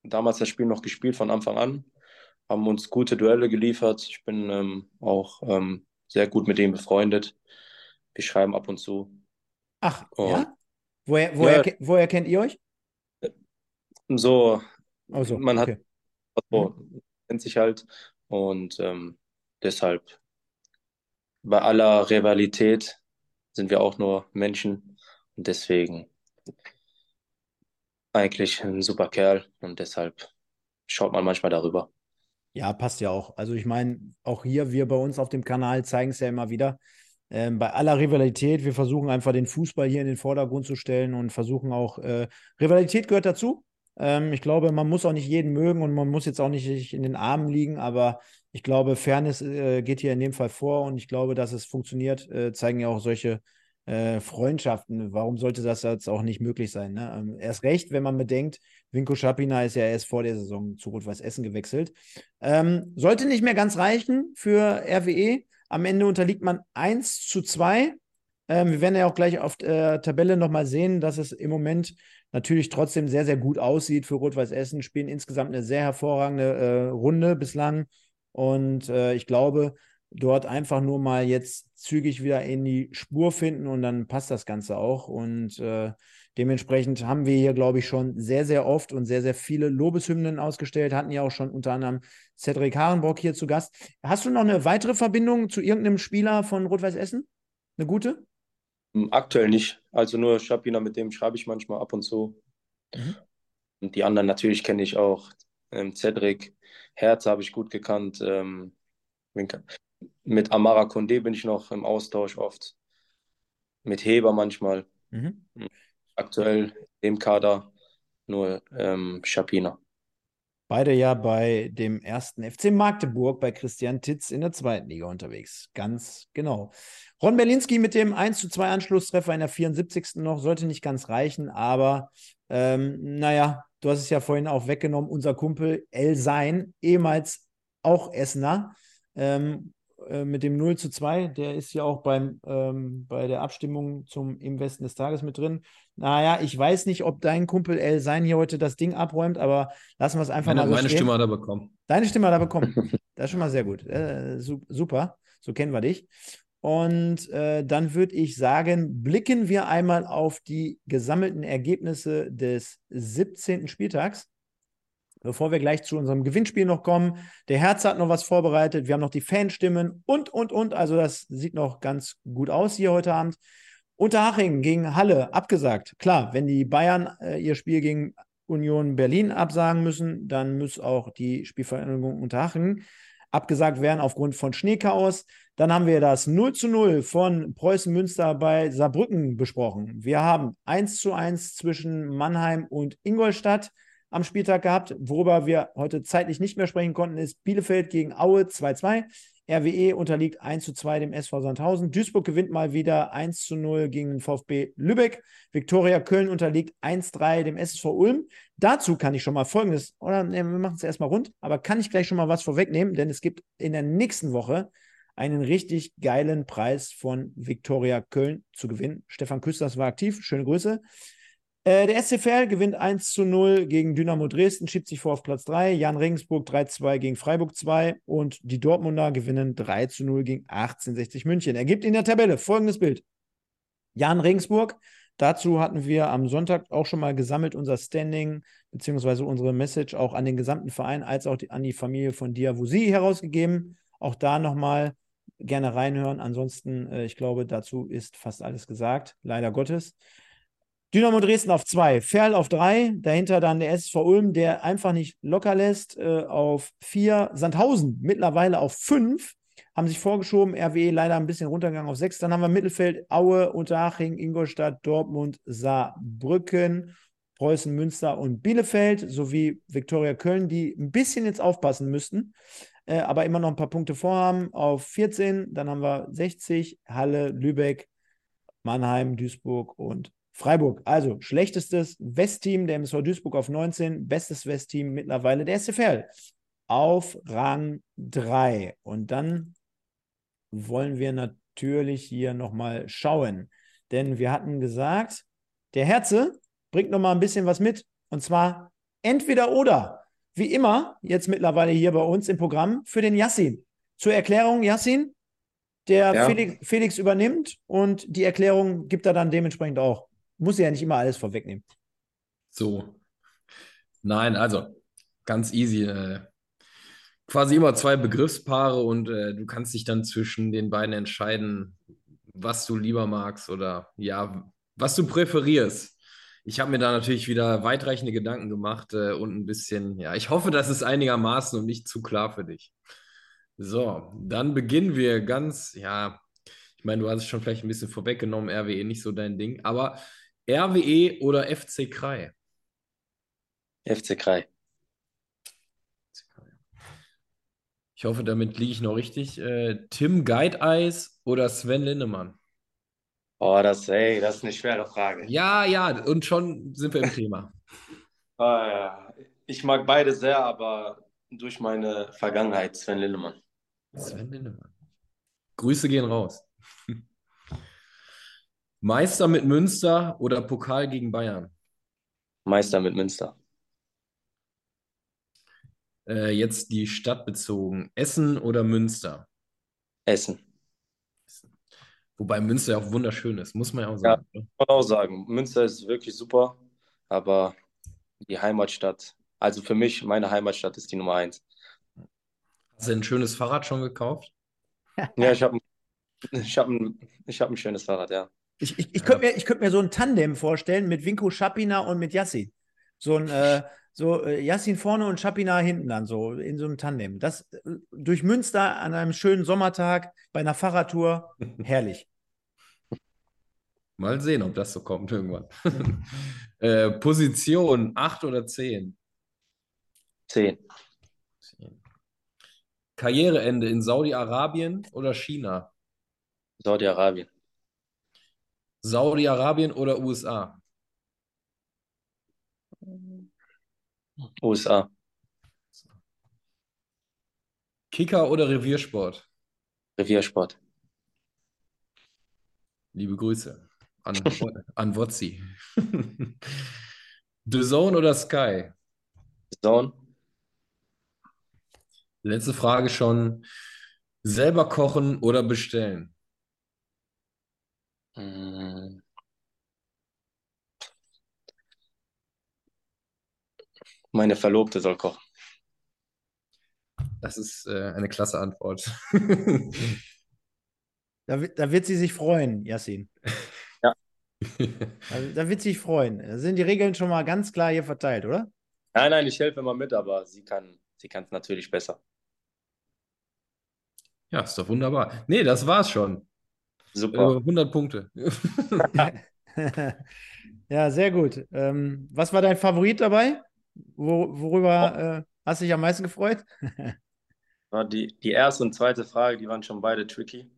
damals das Spiel noch gespielt von Anfang an, haben uns gute Duelle geliefert. Ich bin ähm, auch ähm, sehr gut mit dem befreundet. Wir schreiben ab und zu. Ach, und, ja? Woher, woher, ja, woher kennt ihr euch? So, oh so man okay. hat, so, kennt sich halt und ähm, deshalb bei aller Rivalität sind wir auch nur Menschen und deswegen eigentlich ein super Kerl und deshalb schaut man manchmal darüber. Ja, passt ja auch. Also ich meine, auch hier, wir bei uns auf dem Kanal zeigen es ja immer wieder. Ähm, bei aller Rivalität, wir versuchen einfach den Fußball hier in den Vordergrund zu stellen und versuchen auch, äh, Rivalität gehört dazu. Ähm, ich glaube, man muss auch nicht jeden mögen und man muss jetzt auch nicht in den Armen liegen, aber ich glaube, Fairness äh, geht hier in dem Fall vor und ich glaube, dass es funktioniert, äh, zeigen ja auch solche äh, Freundschaften. Warum sollte das jetzt auch nicht möglich sein? Ne? Ähm, erst recht, wenn man bedenkt, Winko Schapina ist ja erst vor der Saison zu Rot-Weiß Essen gewechselt. Ähm, sollte nicht mehr ganz reichen für RWE. Am Ende unterliegt man 1 zu 2. Ähm, wir werden ja auch gleich auf der Tabelle nochmal sehen, dass es im Moment natürlich trotzdem sehr, sehr gut aussieht für Rot-Weiß Essen. Spielen insgesamt eine sehr hervorragende äh, Runde bislang. Und äh, ich glaube, dort einfach nur mal jetzt zügig wieder in die Spur finden und dann passt das Ganze auch. Und äh, Dementsprechend haben wir hier, glaube ich, schon sehr, sehr oft und sehr, sehr viele Lobeshymnen ausgestellt, hatten ja auch schon unter anderem Cedric Harenbrock hier zu Gast. Hast du noch eine weitere Verbindung zu irgendeinem Spieler von Rot-Weiß Essen? Eine gute? Hm, aktuell nicht. Also nur Schabina, mit dem schreibe ich manchmal ab und zu. Mhm. Und die anderen natürlich kenne ich auch. Ähm, Cedric, Herz habe ich gut gekannt. Ähm, mit Amara Condé bin ich noch im Austausch oft. Mit Heber manchmal. Mhm. Aktuell im Kader nur ähm, Schapina. Beide ja bei dem ersten FC Magdeburg bei Christian Titz in der zweiten Liga unterwegs. Ganz genau. Ron Berlinski mit dem 1 zu 2 Anschlusstreffer in der 74. noch sollte nicht ganz reichen, aber ähm, naja, du hast es ja vorhin auch weggenommen. Unser Kumpel El Sein, ehemals auch Essener, ähm, äh, mit dem 0 zu 2, der ist ja auch beim, ähm, bei der Abstimmung zum Im Westen des Tages mit drin. Naja, ich weiß nicht, ob dein Kumpel El Sein hier heute das Ding abräumt, aber lassen wir es einfach meine, mal so Meine stehen. Stimme hat er bekommen. Deine Stimme hat er bekommen. [laughs] Das ist schon mal sehr gut. Äh, super, so kennen wir dich. Und äh, dann würde ich sagen, blicken wir einmal auf die gesammelten Ergebnisse des 17. Spieltags. Bevor wir gleich zu unserem Gewinnspiel noch kommen, der Herz hat noch was vorbereitet. Wir haben noch die Fanstimmen und, und, und. Also, das sieht noch ganz gut aus hier heute Abend. Unterhaching gegen Halle abgesagt. Klar, wenn die Bayern äh, ihr Spiel gegen Union Berlin absagen müssen, dann muss auch die Spielvereinigung Unterhaching abgesagt werden aufgrund von Schneechaos. Dann haben wir das 0 zu 0 von Preußen Münster bei Saarbrücken besprochen. Wir haben 1 zu 1 zwischen Mannheim und Ingolstadt am Spieltag gehabt. Worüber wir heute zeitlich nicht mehr sprechen konnten, ist Bielefeld gegen Aue 2-2. RWE unterliegt 1 zu 2 dem SV Sandhausen. Duisburg gewinnt mal wieder 1 zu 0 gegen den VfB Lübeck. Viktoria Köln unterliegt 1-3 dem SSV Ulm. Dazu kann ich schon mal folgendes, oder ne, wir machen es erstmal rund, aber kann ich gleich schon mal was vorwegnehmen, denn es gibt in der nächsten Woche einen richtig geilen Preis von Viktoria Köln zu gewinnen. Stefan Küsters war aktiv, schöne Grüße. Äh, der SCFL gewinnt 1 zu 0 gegen Dynamo Dresden, schiebt sich vor auf Platz 3. Jan Regensburg 3-2 gegen Freiburg 2 und die Dortmunder gewinnen 3 zu 0 gegen 1860 München. Ergibt in der Tabelle folgendes Bild. Jan Regensburg, dazu hatten wir am Sonntag auch schon mal gesammelt unser Standing beziehungsweise unsere Message auch an den gesamten Verein als auch die, an die Familie von Diavusi herausgegeben. Auch da nochmal gerne reinhören. Ansonsten, äh, ich glaube, dazu ist fast alles gesagt, leider Gottes. Dynamo Dresden auf zwei, Ferl auf drei, dahinter dann der SV Ulm, der einfach nicht locker lässt, äh, auf vier, Sandhausen mittlerweile auf fünf, haben sich vorgeschoben, RWE leider ein bisschen runtergegangen auf sechs. Dann haben wir Mittelfeld, Aue, Unterhaching, Ingolstadt, Dortmund, Saarbrücken, Preußen, Münster und Bielefeld sowie Viktoria Köln, die ein bisschen jetzt aufpassen müssten, äh, aber immer noch ein paar Punkte vorhaben auf 14. Dann haben wir 60, Halle, Lübeck, Mannheim, Duisburg und Freiburg, also schlechtestes Westteam der MSV Duisburg auf 19, bestes Westteam mittlerweile der SFL auf Rang 3. Und dann wollen wir natürlich hier nochmal schauen, denn wir hatten gesagt, der Herze bringt nochmal ein bisschen was mit und zwar entweder oder. Wie immer, jetzt mittlerweile hier bei uns im Programm für den Yassin. Zur Erklärung, Yassin, der ja. Felix, Felix übernimmt und die Erklärung gibt er dann dementsprechend auch muss ja nicht immer alles vorwegnehmen. So. Nein, also ganz easy. Äh, quasi immer zwei Begriffspaare und äh, du kannst dich dann zwischen den beiden entscheiden, was du lieber magst oder ja, was du präferierst. Ich habe mir da natürlich wieder weitreichende Gedanken gemacht äh, und ein bisschen, ja, ich hoffe, das ist einigermaßen und nicht zu klar für dich. So, dann beginnen wir ganz, ja, ich meine, du hast es schon vielleicht ein bisschen vorweggenommen, RWE nicht so dein Ding, aber RWE oder FC Krei? FC Krei. Ich hoffe, damit liege ich noch richtig. Äh, Tim Geideis oder Sven Lindemann? Oh, das, ey, das ist eine schwere Frage. Ja, ja, und schon sind wir im Thema. [laughs] uh, ich mag beide sehr, aber durch meine Vergangenheit Sven Lindemann. Sven Lindemann. Grüße gehen raus. [laughs] Meister mit Münster oder Pokal gegen Bayern? Meister mit Münster. Äh, jetzt die Stadt bezogen. Essen oder Münster? Essen. Wobei Münster ja auch wunderschön ist, muss man ja auch Ja, sagen. ne? kann man auch sagen. Münster ist wirklich super, aber die Heimatstadt, also für mich, meine Heimatstadt ist die Nummer eins. Hast du ein schönes Fahrrad schon gekauft? Ja, ich habe [laughs] ich hab ein, ich hab ein schönes Fahrrad, ja. Ich, ich, ich könnte mir, ich könnt mir so ein Tandem vorstellen mit Vinko Schapina und mit Yassin. So ein äh, so äh, Yassin vorne und Schapina hinten dann so in so einem Tandem. Das äh, durch Münster an einem schönen Sommertag bei einer Fahrradtour, [laughs] herrlich. Mal sehen, ob das so kommt irgendwann. [laughs] äh, Position 8 oder 10? Zehn. Karriereende in Saudi-Arabien oder China? Saudi-Arabien. Saudi-Arabien oder USA? USA. Kicker oder Reviersport? Reviersport. Liebe Grüße an, [laughs] an Wotzi. [laughs] The Zone oder Sky? Zone. Letzte Frage schon. Selber kochen oder bestellen? Mm. Meine Verlobte soll kochen. Das ist äh, eine klasse Antwort. [laughs] Da, wi- da wird sie sich freuen, Yassin. Ja. Da, da wird sie sich freuen. Da sind die Regeln schon mal ganz klar hier verteilt, oder? Nein, nein, ich helfe immer mit, aber sie kann sie kann es natürlich besser. Ja, ist doch wunderbar. Nee, das war's schon. Äh, Super. 100 Punkte. [laughs] Ja, sehr gut. Ähm, was war dein Favorit dabei? Wo, worüber äh, hast du dich am meisten gefreut? [laughs] Die, die erste und zweite Frage, die waren schon beide tricky.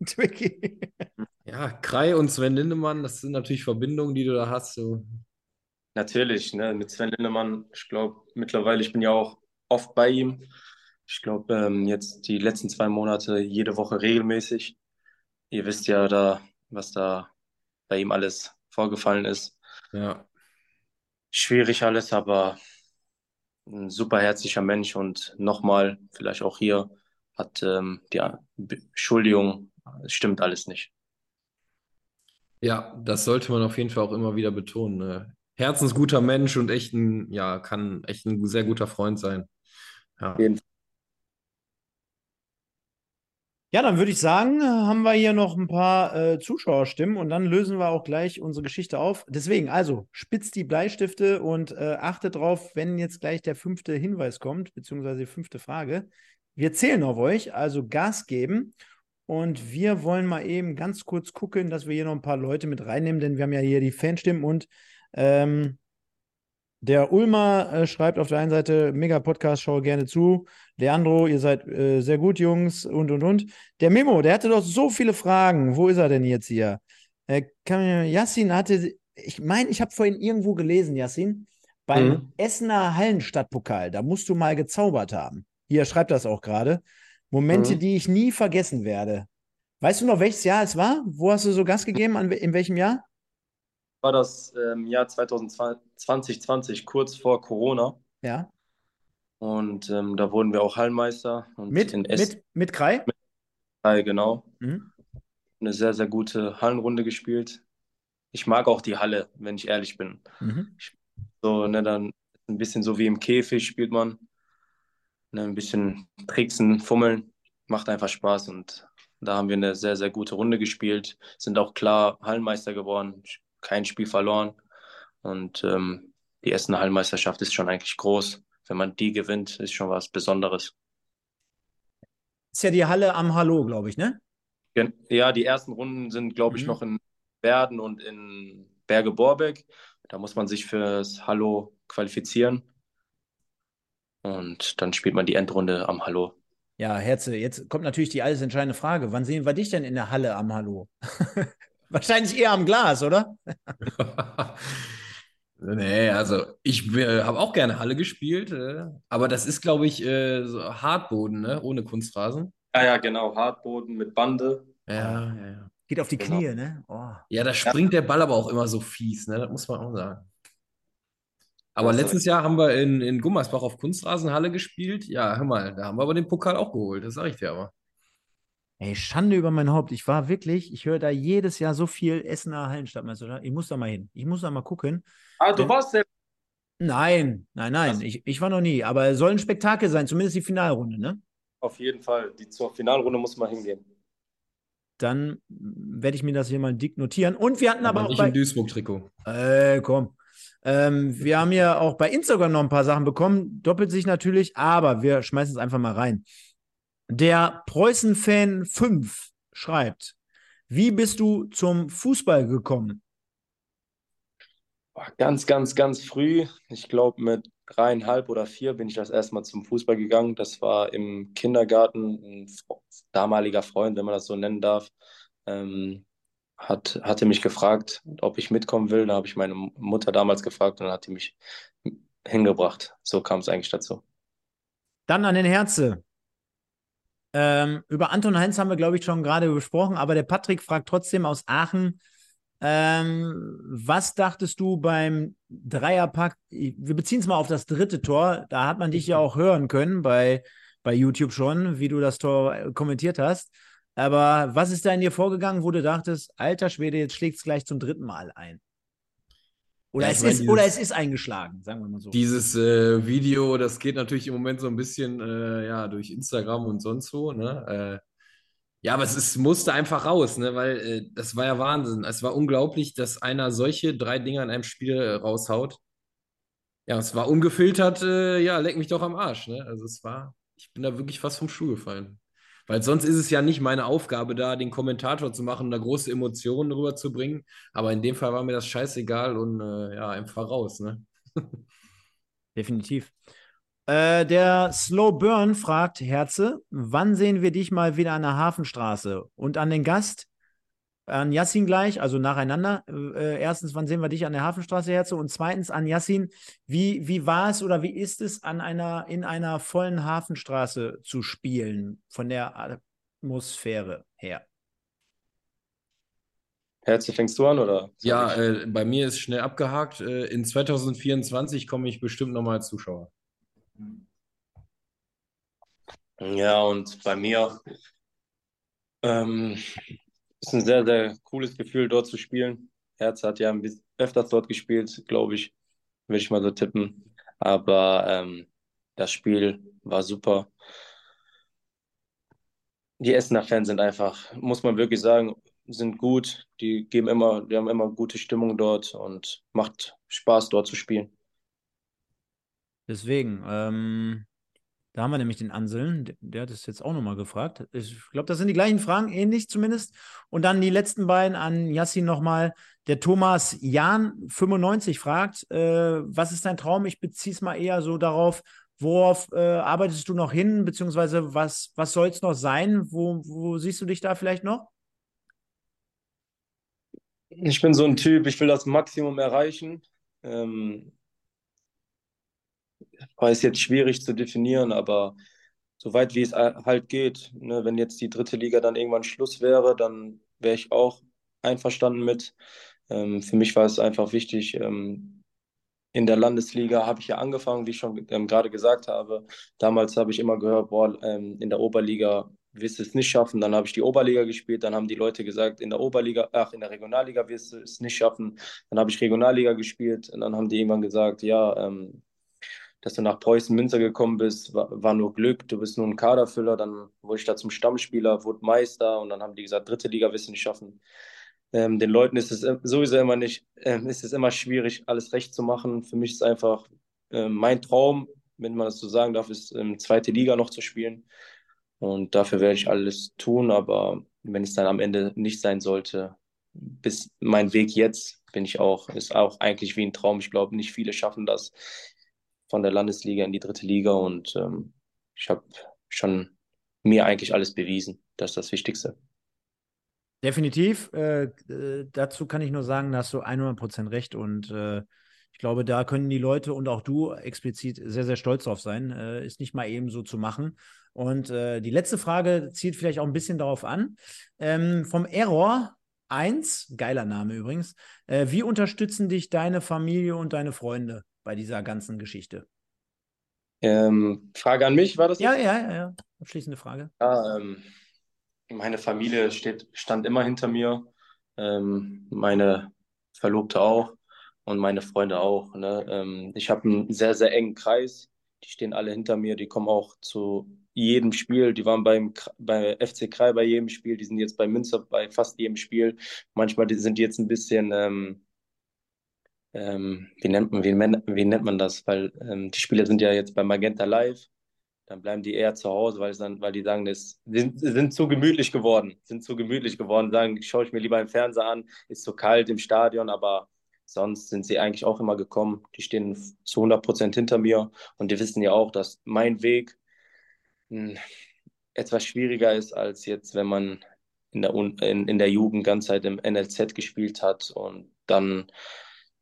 [laughs] Tricky. Ja, Krei und Sven Lindemann, das sind natürlich Verbindungen, die du da hast. So. Natürlich, ne, mit Sven Lindemann, ich glaube mittlerweile, ich bin ja auch oft bei ihm. Ich glaube, ähm, jetzt die letzten zwei Monate jede Woche regelmäßig. Ihr wisst ja da, was da bei ihm alles vorgefallen ist. Ja. Schwierig alles, aber ein super herzlicher Mensch und nochmal, vielleicht auch hier, hat ähm, die Entschuldigung, es stimmt alles nicht. Ja, das sollte man auf jeden Fall auch immer wieder betonen. Ne? Herzensguter Mensch und echt ein, ja, kann echt ein sehr guter Freund sein. Ja. Auf jeden Fall. Ja, dann würde ich sagen, äh, haben wir hier noch ein paar äh, Zuschauerstimmen und dann lösen wir auch gleich unsere Geschichte auf. Deswegen, also, spitzt die Bleistifte und äh, achtet drauf, wenn jetzt gleich der fünfte Hinweis kommt, beziehungsweise die fünfte Frage. Wir zählen auf euch, also Gas geben. Und wir wollen mal eben ganz kurz gucken, dass wir hier noch ein paar Leute mit reinnehmen, denn wir haben ja hier die Fanstimmen und ähm, der Ulmer äh, schreibt auf der einen Seite, mega Podcast, schaue gerne zu. Leandro, ihr seid äh, sehr gut, Jungs, und, und, und. Der Memo, der hatte doch so viele Fragen. Wo ist er denn jetzt hier? Äh, kann, Yassin hatte, ich meine, ich habe vorhin irgendwo gelesen, Yassin, beim Mhm. Essener Hallenstadtpokal, da musst du mal gezaubert haben. Hier schreibt das auch gerade. Momente, Mhm. die ich nie vergessen werde. Weißt du noch, welches Jahr es war? Wo hast du so Gas gegeben? An, in welchem Jahr? War das ähm, Jahr 2020, 2020, kurz vor Corona. Ja. Und ähm, da wurden wir auch Hallenmeister und Mit, Essen, mit, mit Krei? genau. Mhm. Eine sehr, sehr gute Hallenrunde gespielt. Ich mag auch die Halle, wenn ich ehrlich bin. Mhm. So, ne, dann ein bisschen so wie im Käfig spielt man. Ne, ein bisschen tricksen, fummeln. Macht einfach Spaß und da haben wir eine sehr, sehr gute Runde gespielt. Sind auch klar Hallenmeister geworden. Kein Spiel verloren. Und ähm, die Essener Hallenmeisterschaft ist schon eigentlich groß. Wenn man die gewinnt, ist schon was Besonderes. Ist ja die Halle am Hallo, glaube ich, ne? Gen- Ja, die ersten Runden sind, glaube ich, Mhm. noch in Werden und in Berge-Borbeck. Da muss man sich fürs Hallo qualifizieren. Und dann spielt man die Endrunde am Hallo. Ja, Herze, jetzt kommt natürlich die alles entscheidende Frage. Wann sehen wir dich denn in der Halle am Hallo? [laughs] Wahrscheinlich eher am Glas, oder? [laughs] Nee, also ich äh, habe auch gerne Halle gespielt, äh, aber das ist, glaube ich, äh, so Hartboden, ne? Ohne Kunstrasen. Ja, ja, genau. Hartboden mit Bande. Ja, ja, ja. Geht auf die Genau. Knie, ne? Oh. Ja, da springt der Ball aber auch immer so fies, ne? Das muss man auch sagen. Aber du letztes Jahr haben wir in, in Gummersbach auf Kunstrasenhalle gespielt. Ja, hör mal, da haben wir aber den Pokal auch geholt, das sage ich dir aber. Ey, Schande über mein Haupt. Ich war wirklich, ich höre da jedes Jahr so viel Essener Hallenstadtmeisterschaft. Ich muss da mal hin. Ich muss da mal gucken. Ah, du Denn- warst der. Nein, nein, nein. Ich, ich war noch nie. Aber es soll ein Spektakel sein, zumindest die Finalrunde, ne? Auf jeden Fall. Die zur Finalrunde muss man hingehen. Dann werde ich mir das hier mal dick notieren. Und wir hatten aber, Aber auch nicht bei. im Duisburg-Trikot. Äh, komm. Ähm, wir haben ja auch bei Instagram noch ein paar Sachen bekommen. Doppelt sich natürlich, aber wir schmeißen es einfach mal rein. Der Preußen-Fan 5 schreibt: Wie bist du zum Fußball gekommen? Ganz, ganz, ganz früh. Ich glaube, mit dreieinhalb oder vier bin ich das erste Mal zum Fußball gegangen. Das war im Kindergarten. Ein damaliger Freund, wenn man das so nennen darf, ähm, hat, hatte mich gefragt, ob ich mitkommen will. Da habe ich meine Mutter damals gefragt und dann hat die mich hingebracht. So kam es eigentlich dazu. Dann an den Herze. Ähm, über Anton Heinz haben wir, glaube ich, schon gerade besprochen, aber der Patrick fragt trotzdem aus Aachen, ähm, was dachtest du beim Dreierpack? Wir beziehen es mal auf das dritte Tor. Da hat man dich ja auch hören können bei, bei YouTube schon, wie du das Tor äh, kommentiert hast. Aber was ist da in dir vorgegangen, wo du dachtest, alter Schwede, jetzt schlägt es gleich zum dritten Mal ein? Oder, Ja, es ist, dieses- oder es ist eingeschlagen, sagen wir mal so. Dieses äh, Video, das geht natürlich im Moment so ein bisschen äh, ja, durch Instagram und sonst wo. Ne? Äh, ja, aber es ist, musste einfach raus, ne? weil äh, das war ja Wahnsinn. Es war unglaublich, dass einer solche drei Dinger in einem Spiel äh, raushaut. Ja, es war ungefiltert, äh, ja, leck mich doch am Arsch. Ne? Also es war, ich bin da wirklich fast vom Stuhl gefallen. Weil sonst ist es ja nicht meine Aufgabe, da den Kommentator zu machen, da große Emotionen drüber zu bringen. Aber in dem Fall war mir das scheißegal und äh, ja, einfach raus. Ne? [laughs] Definitiv. Äh, der Slow Burn fragt, Herze, wann sehen wir dich mal wieder an der Hafenstraße? Und an den Gast, an Yassin gleich, also nacheinander. Äh, erstens, wann sehen wir dich an der Hafenstraße, Herze? Und zweitens an Yassin, wie, wie war es oder wie ist es, an einer, in einer vollen Hafenstraße zu spielen, von der Atmosphäre her? Herze, fängst du an oder? Ja, äh, bei mir ist schnell abgehakt. Äh, in 2024 komme ich bestimmt nochmal als Zuschauer. Ja, und bei mir ähm, ist ein sehr, sehr cooles Gefühl, dort zu spielen. Herz hat ja öfters dort gespielt, glaube ich, würde ich mal so tippen. Aber ähm, das Spiel war super. Die Essener Fans sind einfach, muss man wirklich sagen, sind gut. Die geben immer, die haben immer gute Stimmung dort und macht Spaß, dort zu spielen. Deswegen, ähm, da haben wir nämlich den Anseln, der, hat es jetzt auch nochmal gefragt. Ich glaube, das sind die gleichen Fragen, ähnlich zumindest. Und dann die letzten beiden an Yassin nochmal. Der Thomas Jahn 95 fragt, äh, was ist dein Traum? Ich beziehe es mal eher so darauf, worauf äh, arbeitest du noch hin, beziehungsweise was, was soll es noch sein? Wo, wo siehst du dich da vielleicht noch? Ich bin so ein Typ, ich will das Maximum erreichen. Ähm, war es jetzt schwierig zu definieren, aber soweit wie es halt geht, ne, wenn jetzt die dritte Liga dann irgendwann Schluss wäre, dann wäre ich auch einverstanden mit. Ähm, für mich war es einfach wichtig, ähm, in der Landesliga habe ich ja angefangen, wie ich schon ähm, gerade gesagt habe. Damals habe ich immer gehört, boah, ähm, in der Oberliga wirst du es nicht schaffen. Dann habe ich die Oberliga gespielt, dann haben die Leute gesagt, in der Oberliga, ach, in der Regionalliga wirst du es nicht schaffen. Dann habe ich Regionalliga gespielt und dann haben die irgendwann gesagt, ja, ähm, dass du nach Preußen Münster gekommen bist, war, war nur Glück, du bist nur ein Kaderfüller. Dann wurde ich da zum Stammspieler, wurde Meister und dann haben die gesagt, dritte Liga wirst du nicht schaffen. Ähm, den Leuten ist es äh, sowieso immer nicht, ähm, ist es immer schwierig, alles recht zu machen. Für mich ist einfach ähm, mein Traum, wenn man das so sagen darf, ist ähm, zweite Liga noch zu spielen. Und dafür werde ich alles tun, aber wenn es dann am Ende nicht sein sollte, bis mein Weg jetzt bin ich auch, ist auch eigentlich wie ein Traum. Ich glaube, nicht viele schaffen das von der Landesliga in die dritte Liga und ähm, ich habe schon mir eigentlich alles bewiesen. Das ist das Wichtigste. Definitiv. Äh, äh, dazu kann ich nur sagen, da hast du 100% recht. Und äh, ich glaube, da können die Leute und auch du explizit sehr, sehr stolz drauf sein. Äh, ist nicht mal eben so zu machen. Und äh, die letzte Frage zielt vielleicht auch ein bisschen darauf an. Ähm, vom Error 1, geiler Name übrigens. Äh, wie unterstützen dich deine Familie und deine Freunde bei dieser ganzen Geschichte? Ähm, Frage an mich, war das Ja, jetzt? ja, ja, ja. Abschließende Frage. Ja, ähm, meine Familie steht, stand immer hinter mir, ähm, meine Verlobte auch und meine Freunde auch. Ne? Ähm, ich habe einen sehr, sehr engen Kreis. Die stehen alle hinter mir, die kommen auch zu jedem Spiel. Die waren beim bei FC Krei bei jedem Spiel, die sind jetzt bei Münster bei fast jedem Spiel. Manchmal sind die jetzt ein bisschen, ähm, wie, nennt man, wie, wie, nennt man das? Weil ähm, die Spieler sind ja jetzt bei Magenta Live dann bleiben die eher zu Hause, weil, dann, weil die sagen, das sind, sind zu gemütlich geworden, sind zu gemütlich geworden, sagen, schaue ich mir lieber im Fernseher an, ist zu kalt im Stadion, aber sonst sind sie eigentlich auch immer gekommen. Die stehen zu 100 Prozent hinter mir und die wissen ja auch, dass mein Weg hm, etwas schwieriger ist als jetzt, wenn man in der, in, in der Jugend ganz Zeit im NLZ gespielt hat und dann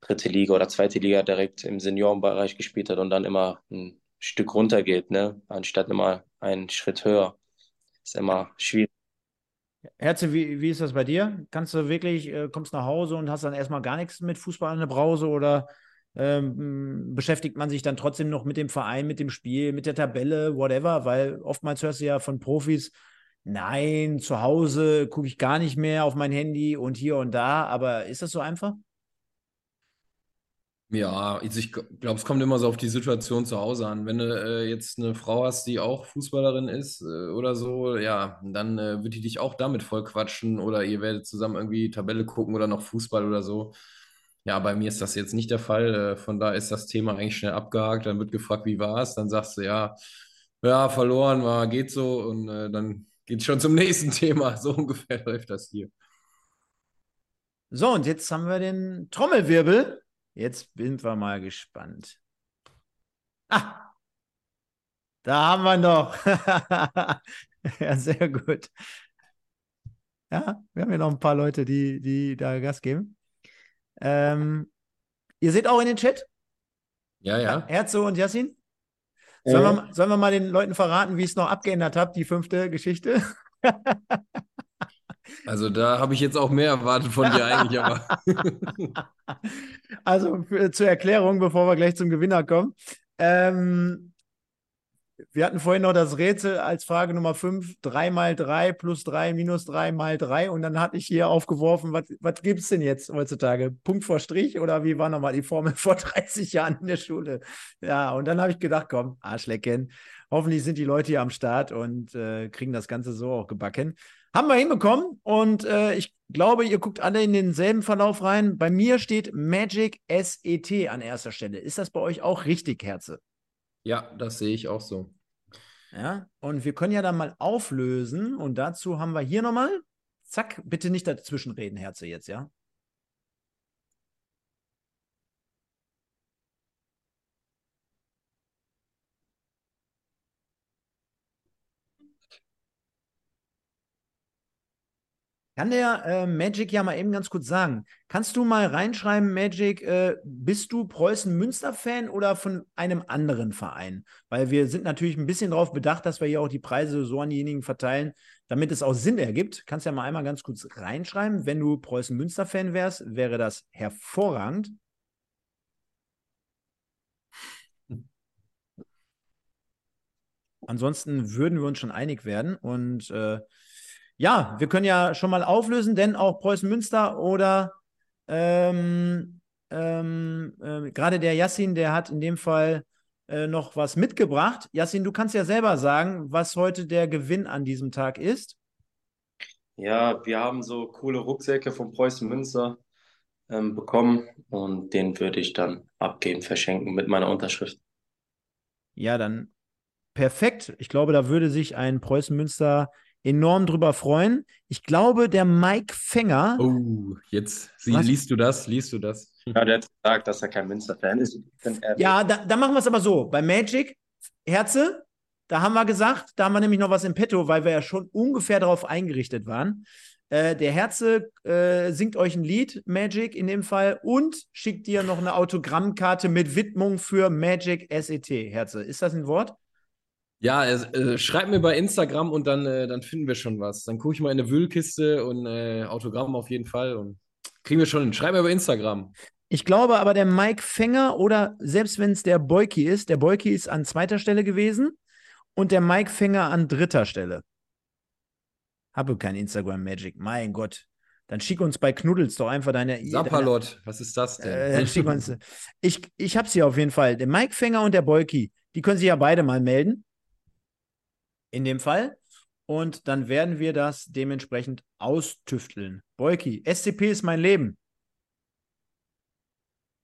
dritte Liga oder zweite Liga direkt im Seniorenbereich gespielt hat und dann immer ein Stück runter geht, ne? anstatt immer einen Schritt höher. Ist immer schwierig. Herze, wie, wie ist das bei dir? Kannst du wirklich, äh, kommst nach Hause und hast dann erstmal gar nichts mit Fußball an der Brause oder ähm, beschäftigt man sich dann trotzdem noch mit dem Verein, mit dem Spiel, mit der Tabelle, whatever? Weil oftmals hörst du ja von Profis, nein, zu Hause gucke ich gar nicht mehr auf mein Handy und hier und da, aber ist das so einfach? Ja, also ich glaube, es kommt immer so auf die Situation zu Hause an. Wenn du äh, jetzt eine Frau hast, die auch Fußballerin ist äh, oder so, ja, dann äh, wird die dich auch damit voll quatschen oder ihr werdet zusammen irgendwie Tabelle gucken oder noch Fußball oder so. Ja, bei mir ist das jetzt nicht der Fall. Äh, von da ist das Thema eigentlich schnell abgehakt. Dann wird gefragt, wie war es? Dann sagst du, ja, ja, verloren war, geht so und äh, dann geht es schon zum [laughs] nächsten Thema. So ungefähr [laughs] läuft das hier. So, und jetzt haben wir den Trommelwirbel. Jetzt sind wir mal gespannt. Ah, da haben wir noch. [laughs] ja, sehr gut. Ja, wir haben ja noch ein paar Leute, die, die da Gas geben. Ähm, ihr seht auch in den Chat? Ja, ja. Herzo und Yassin? Sollen, äh. wir, sollen wir mal den Leuten verraten, wie es noch abgeändert hat, die fünfte Geschichte? [laughs] Also da habe ich jetzt auch mehr erwartet von dir eigentlich, aber. [laughs] also für, zur Erklärung, bevor wir gleich zum Gewinner kommen. Ähm, wir hatten vorhin noch das Rätsel als Frage Nummer 5, 3 mal 3 plus 3 minus 3 mal 3 und dann hatte ich hier aufgeworfen, was, gibt es denn jetzt heutzutage? Punkt vor Strich oder wie war nochmal die Formel [laughs] vor 30 Jahren in der Schule? Ja, und dann habe ich gedacht, komm, Arschlecken, hoffentlich sind die Leute hier am Start und äh, kriegen das Ganze so auch gebacken. Haben wir hinbekommen und äh, ich glaube, ihr guckt alle in denselben Verlauf rein. Bei mir steht Magic SET an erster Stelle. Ist das bei euch auch richtig, Herze? Ja, das sehe ich auch so. Ja, und wir können ja dann mal auflösen und dazu haben wir hier nochmal, zack, bitte nicht dazwischen reden, Herze, jetzt, ja? Kann der äh, Magic ja mal eben ganz kurz sagen. Kannst du mal reinschreiben, Magic, äh, bist du Preußen-Münster-Fan oder von einem anderen Verein? Weil wir sind natürlich ein bisschen darauf bedacht, dass wir hier auch die Preise so an diejenigen verteilen, damit es auch Sinn ergibt. Kannst ja mal einmal ganz kurz reinschreiben. Wenn du Preußen-Münster-Fan wärst, wäre das hervorragend. Ansonsten würden wir uns schon einig werden und äh, ja, wir können ja schon mal auflösen, denn auch Preußen Münster oder ähm, ähm, äh, gerade der Yassin, der hat in dem Fall äh, noch was mitgebracht. Yassin, du kannst ja selber sagen, was heute der Gewinn an diesem Tag ist. Ja, wir haben so coole Rucksäcke von Preußen Münster ähm, bekommen und den würde ich dann abgeben, verschenken mit meiner Unterschrift. Ja, dann perfekt. Ich glaube, da würde sich ein Preußen Münster enorm drüber freuen. Ich glaube, der Mike Fänger. Oh, jetzt sie, liest du das? Liest du das? [laughs] Ja, der hat gesagt, dass er kein Münster-Fan ist. Ja, da, da machen wir es aber so. Bei Magic, Herze, da haben wir gesagt, da haben wir nämlich noch was im Petto, weil wir ja schon ungefähr darauf eingerichtet waren. Äh, der Herze äh, singt euch ein Lied, Magic in dem Fall, und schickt dir noch eine Autogrammkarte mit Widmung für Magic SET. Herze, ist das ein Wort? Ja, äh, schreib mir bei Instagram und dann, äh, dann finden wir schon was. Dann gucke ich mal in eine Wühlkiste und äh, Autogramm auf jeden Fall und kriegen wir schon hin. Schreib mir bei Instagram. Ich glaube aber, der Mike Fänger oder selbst wenn es der Boyki ist, der Boyki ist an zweiter Stelle gewesen und der Mike Fänger an dritter Stelle. Habe kein Instagram Magic. Mein Gott. Dann schick uns bei Knuddels doch einfach deine. Sapperlot, was ist das denn? Äh, schick uns, [laughs] ich ich habe sie auf jeden Fall. Der Mike Fänger und der Boyki, die können sich ja beide mal melden. In dem Fall. Und dann werden wir das dementsprechend austüfteln. Boyki, SCP ist mein Leben.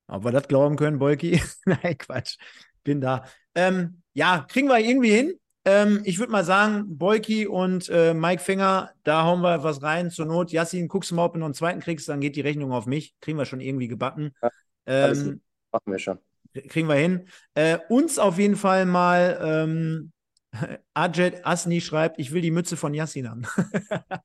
Ob wir das glauben können, Boyki? [laughs] Nein, Quatsch. Bin da. Ähm, ja, kriegen wir irgendwie hin. Ähm, ich würde mal sagen, Boyki und äh, Mike Finger, da hauen wir was rein. Zur Not, Yassin, guckst du mal, ob du noch einen zweiten kriegst, dann geht die Rechnung auf mich. Kriegen wir schon irgendwie gebacken. Ja, ähm, machen wir schon. Kriegen wir hin. Äh, uns auf jeden Fall mal ähm, [laughs] Ajed Asni schreibt, ich will die Mütze von Yassin haben.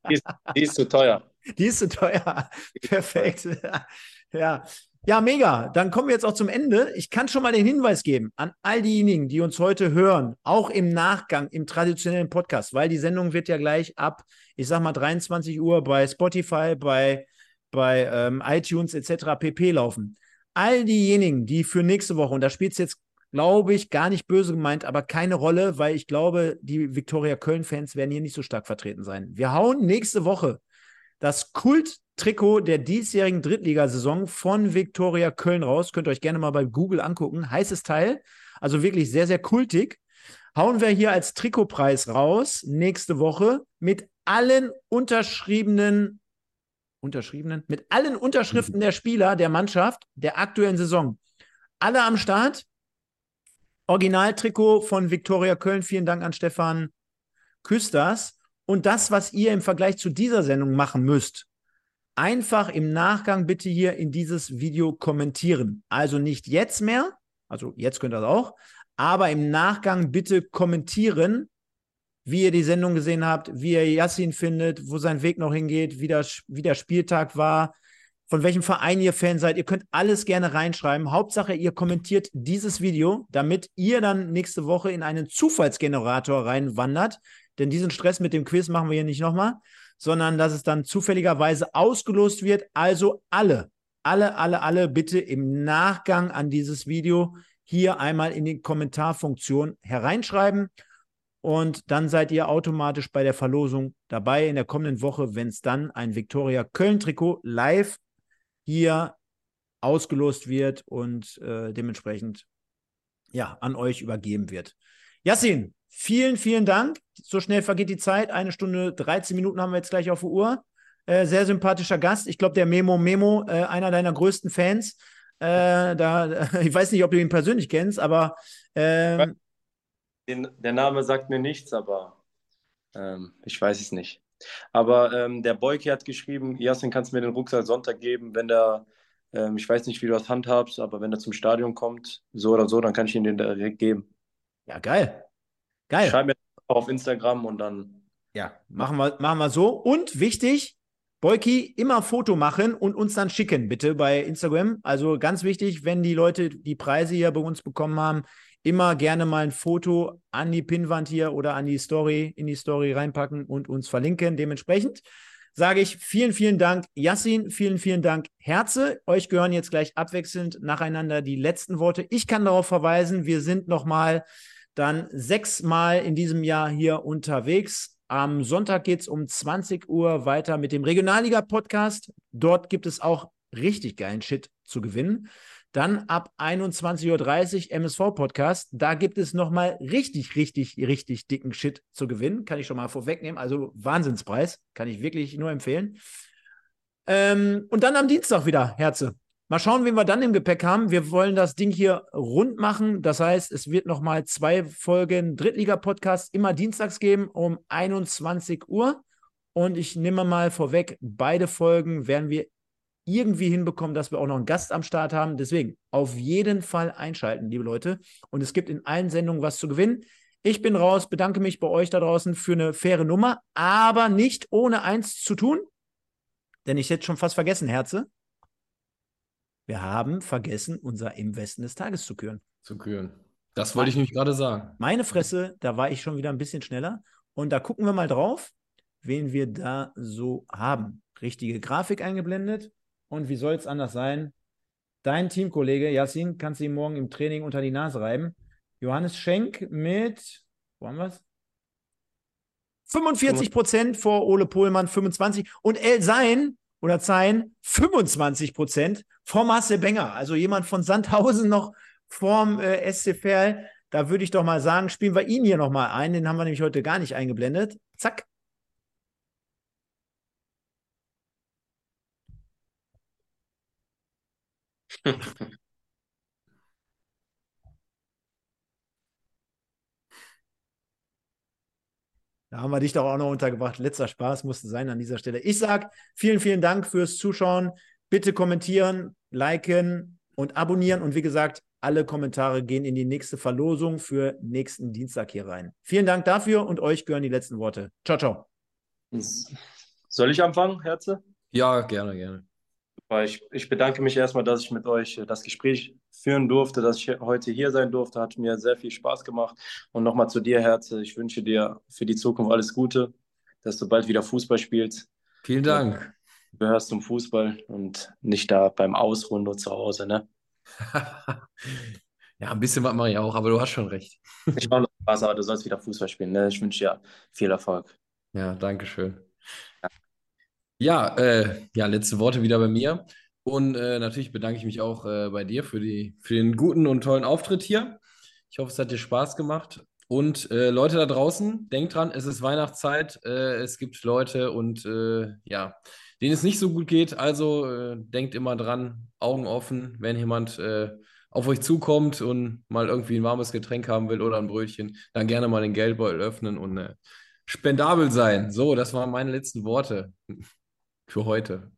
die, ist, die ist zu teuer. Die ist zu teuer. Perfekt. [laughs] ja. Ja, mega. Dann kommen wir jetzt auch zum Ende. Ich kann schon mal den Hinweis geben an all diejenigen, die uns heute hören, auch im Nachgang, im traditionellen Podcast, weil die Sendung wird ja gleich ab, ich sag mal, 23 Uhr bei Spotify, bei, bei ähm, iTunes etc. pp. laufen. All diejenigen, die für nächste Woche, und da spielt es jetzt, glaube ich, gar nicht böse gemeint, aber keine Rolle, weil ich glaube, die Viktoria Köln-Fans werden hier nicht so stark vertreten sein. Wir hauen nächste Woche das Kult-Trikot der diesjährigen Drittligasaison von Viktoria Köln raus. Könnt ihr euch gerne mal bei Google angucken. Heißes Teil. Also wirklich sehr, sehr kultig. Hauen wir hier als Trikotpreis raus nächste Woche mit allen unterschriebenen, unterschriebenen, mit allen Unterschriften der Spieler der Mannschaft der aktuellen Saison. Alle am Start. Originaltrikot von Viktoria Köln. Vielen Dank an Stefan Küsters. Und das, was ihr im Vergleich zu dieser Sendung machen müsst, einfach im Nachgang bitte hier in dieses Video kommentieren. Also nicht jetzt mehr, also jetzt könnt ihr das auch, aber im Nachgang bitte kommentieren, wie ihr die Sendung gesehen habt, wie ihr Yassin findet, wo sein Weg noch hingeht, wie, das, wie der Spieltag war, von welchem Verein ihr Fan seid. Ihr könnt alles gerne reinschreiben. Hauptsache, ihr kommentiert dieses Video, damit ihr dann nächste Woche in einen Zufallsgenerator reinwandert, denn diesen Stress mit dem Quiz machen wir hier nicht nochmal, sondern dass es dann zufälligerweise ausgelost wird. Also alle, alle, alle, alle bitte im Nachgang an dieses Video hier einmal in die Kommentarfunktion hereinschreiben. Und dann seid ihr automatisch bei der Verlosung dabei in der kommenden Woche, wenn es dann ein Viktoria Köln-Trikot live hier ausgelost wird und äh, dementsprechend ja an euch übergeben wird. Yassin, Vielen, vielen Dank. So schnell vergeht die Zeit. Eine Stunde 13 Minuten haben wir jetzt gleich auf der Uhr. Äh, sehr sympathischer Gast. Ich glaube, der Memo Memo, äh, einer deiner größten Fans. Äh, da, [laughs] ich weiß nicht, ob du ihn persönlich kennst, aber. Ähm, Den, der Name sagt mir nichts, aber ähm, ich weiß es nicht. Aber ähm, der Boyke hat geschrieben: Jasin, kannst du mir den Rucksack Sonntag geben, wenn der. Ähm, ich weiß nicht, wie du das handhabst, aber wenn er zum Stadion kommt, so oder so, dann kann ich ihn den direkt geben. Ja, geil. Geil. Schreib mir auf Instagram und dann. Ja, machen wir, machen wir so. Und wichtig, Boyki, immer Foto machen und uns dann schicken, bitte bei Instagram. Also ganz wichtig, wenn die Leute die Preise hier bei uns bekommen haben, immer gerne mal ein Foto an die Pinnwand hier oder an die Story, in die Story reinpacken und uns verlinken. Dementsprechend sage ich vielen, vielen Dank, Yassin, vielen, vielen Dank, Herze. Euch gehören jetzt gleich abwechselnd nacheinander die letzten Worte. Ich kann darauf verweisen, wir sind nochmal dann sechsmal in diesem Jahr hier unterwegs. Am Sonntag geht es um 20 Uhr weiter mit dem Regionalliga-Podcast. Dort gibt es auch richtig geilen Shit zu gewinnen. Dann ab 21.30 Uhr MSV-Podcast. Da gibt es nochmal richtig, richtig, richtig dicken Shit zu gewinnen. Kann ich schon mal vorwegnehmen. Also Wahnsinnspreis. Kann ich wirklich nur empfehlen. Ähm, und dann am Dienstag wieder, Herze. Mal schauen, wen wir dann im Gepäck haben. Wir wollen das Ding hier rund machen. Das heißt, es wird nochmal zwei Folgen Drittliga-Podcast immer dienstags geben um 21 Uhr. Und ich nehme mal vorweg, beide Folgen werden wir irgendwie hinbekommen, dass wir auch noch einen Gast am Start haben. Deswegen auf jeden Fall einschalten, liebe Leute. Und es gibt in allen Sendungen was zu gewinnen. Ich bin raus, bedanke mich bei euch da draußen für eine faire Nummer, aber nicht ohne eins zu tun. Denn ich hätte schon fast vergessen, Herze. Wir haben vergessen, unser Im Westen des Tages zu küren. Zu küren. Das wollte ich nämlich gerade sagen. Meine Fresse, da war ich schon wieder ein bisschen schneller. Und da gucken wir mal drauf, wen wir da so haben. Richtige Grafik eingeblendet. Und wie soll es anders sein? Dein Teamkollege Yassin kannst du ihm morgen im Training unter die Nase reiben. Johannes Schenk mit, wo haben wir es? 45 Prozent vor Ole Pohlmann, 25 und El Sein oder Zein 25 Prozent vor Marcel Benger. Also jemand von Sandhausen noch vorm äh, SC Verl. Da würde ich doch mal sagen, spielen wir ihn hier nochmal ein. Den haben wir nämlich heute gar nicht eingeblendet. Zack. Da haben wir dich doch auch noch untergebracht. Letzter Spaß musste sein an dieser Stelle. Ich sage vielen, vielen Dank fürs Zuschauen. Bitte kommentieren, liken und abonnieren. Und wie gesagt, alle Kommentare gehen in die nächste Verlosung für nächsten Dienstag hier rein. Vielen Dank dafür und euch gehören die letzten Worte. Ciao, ciao. Soll ich anfangen, Herze? Ja, gerne, gerne. Ich, ich bedanke mich erstmal, dass ich mit euch das Gespräch führen durfte, dass ich heute hier sein durfte. Hat mir sehr viel Spaß gemacht. Und nochmal zu dir, Herze. Ich wünsche dir für die Zukunft alles Gute, dass du bald wieder Fußball spielst. Vielen Dank. Du gehörst zum Fußball und nicht da beim Ausruhen nur zu Hause, ne? [laughs] ja, ein bisschen was mache ich auch, aber du hast schon recht. ich mache noch Spaß, aber du sollst wieder Fußball spielen. Ne? Ich wünsche dir viel Erfolg. Ja, danke schön. Ja, äh, ja, letzte Worte wieder bei mir. Und äh, natürlich bedanke ich mich auch äh, bei dir für, die, für den guten und tollen Auftritt hier. Ich hoffe, es hat dir Spaß gemacht. Und äh, Leute da draußen, denkt dran, es ist Weihnachtszeit. Äh, es gibt Leute und äh, ja, denen es nicht so gut geht. Also denkt immer dran, Augen offen, wenn jemand auf euch zukommt und mal irgendwie ein warmes Getränk haben will oder ein Brötchen, dann gerne mal den Geldbeutel öffnen und spendabel sein. So, das waren meine letzten Worte für heute.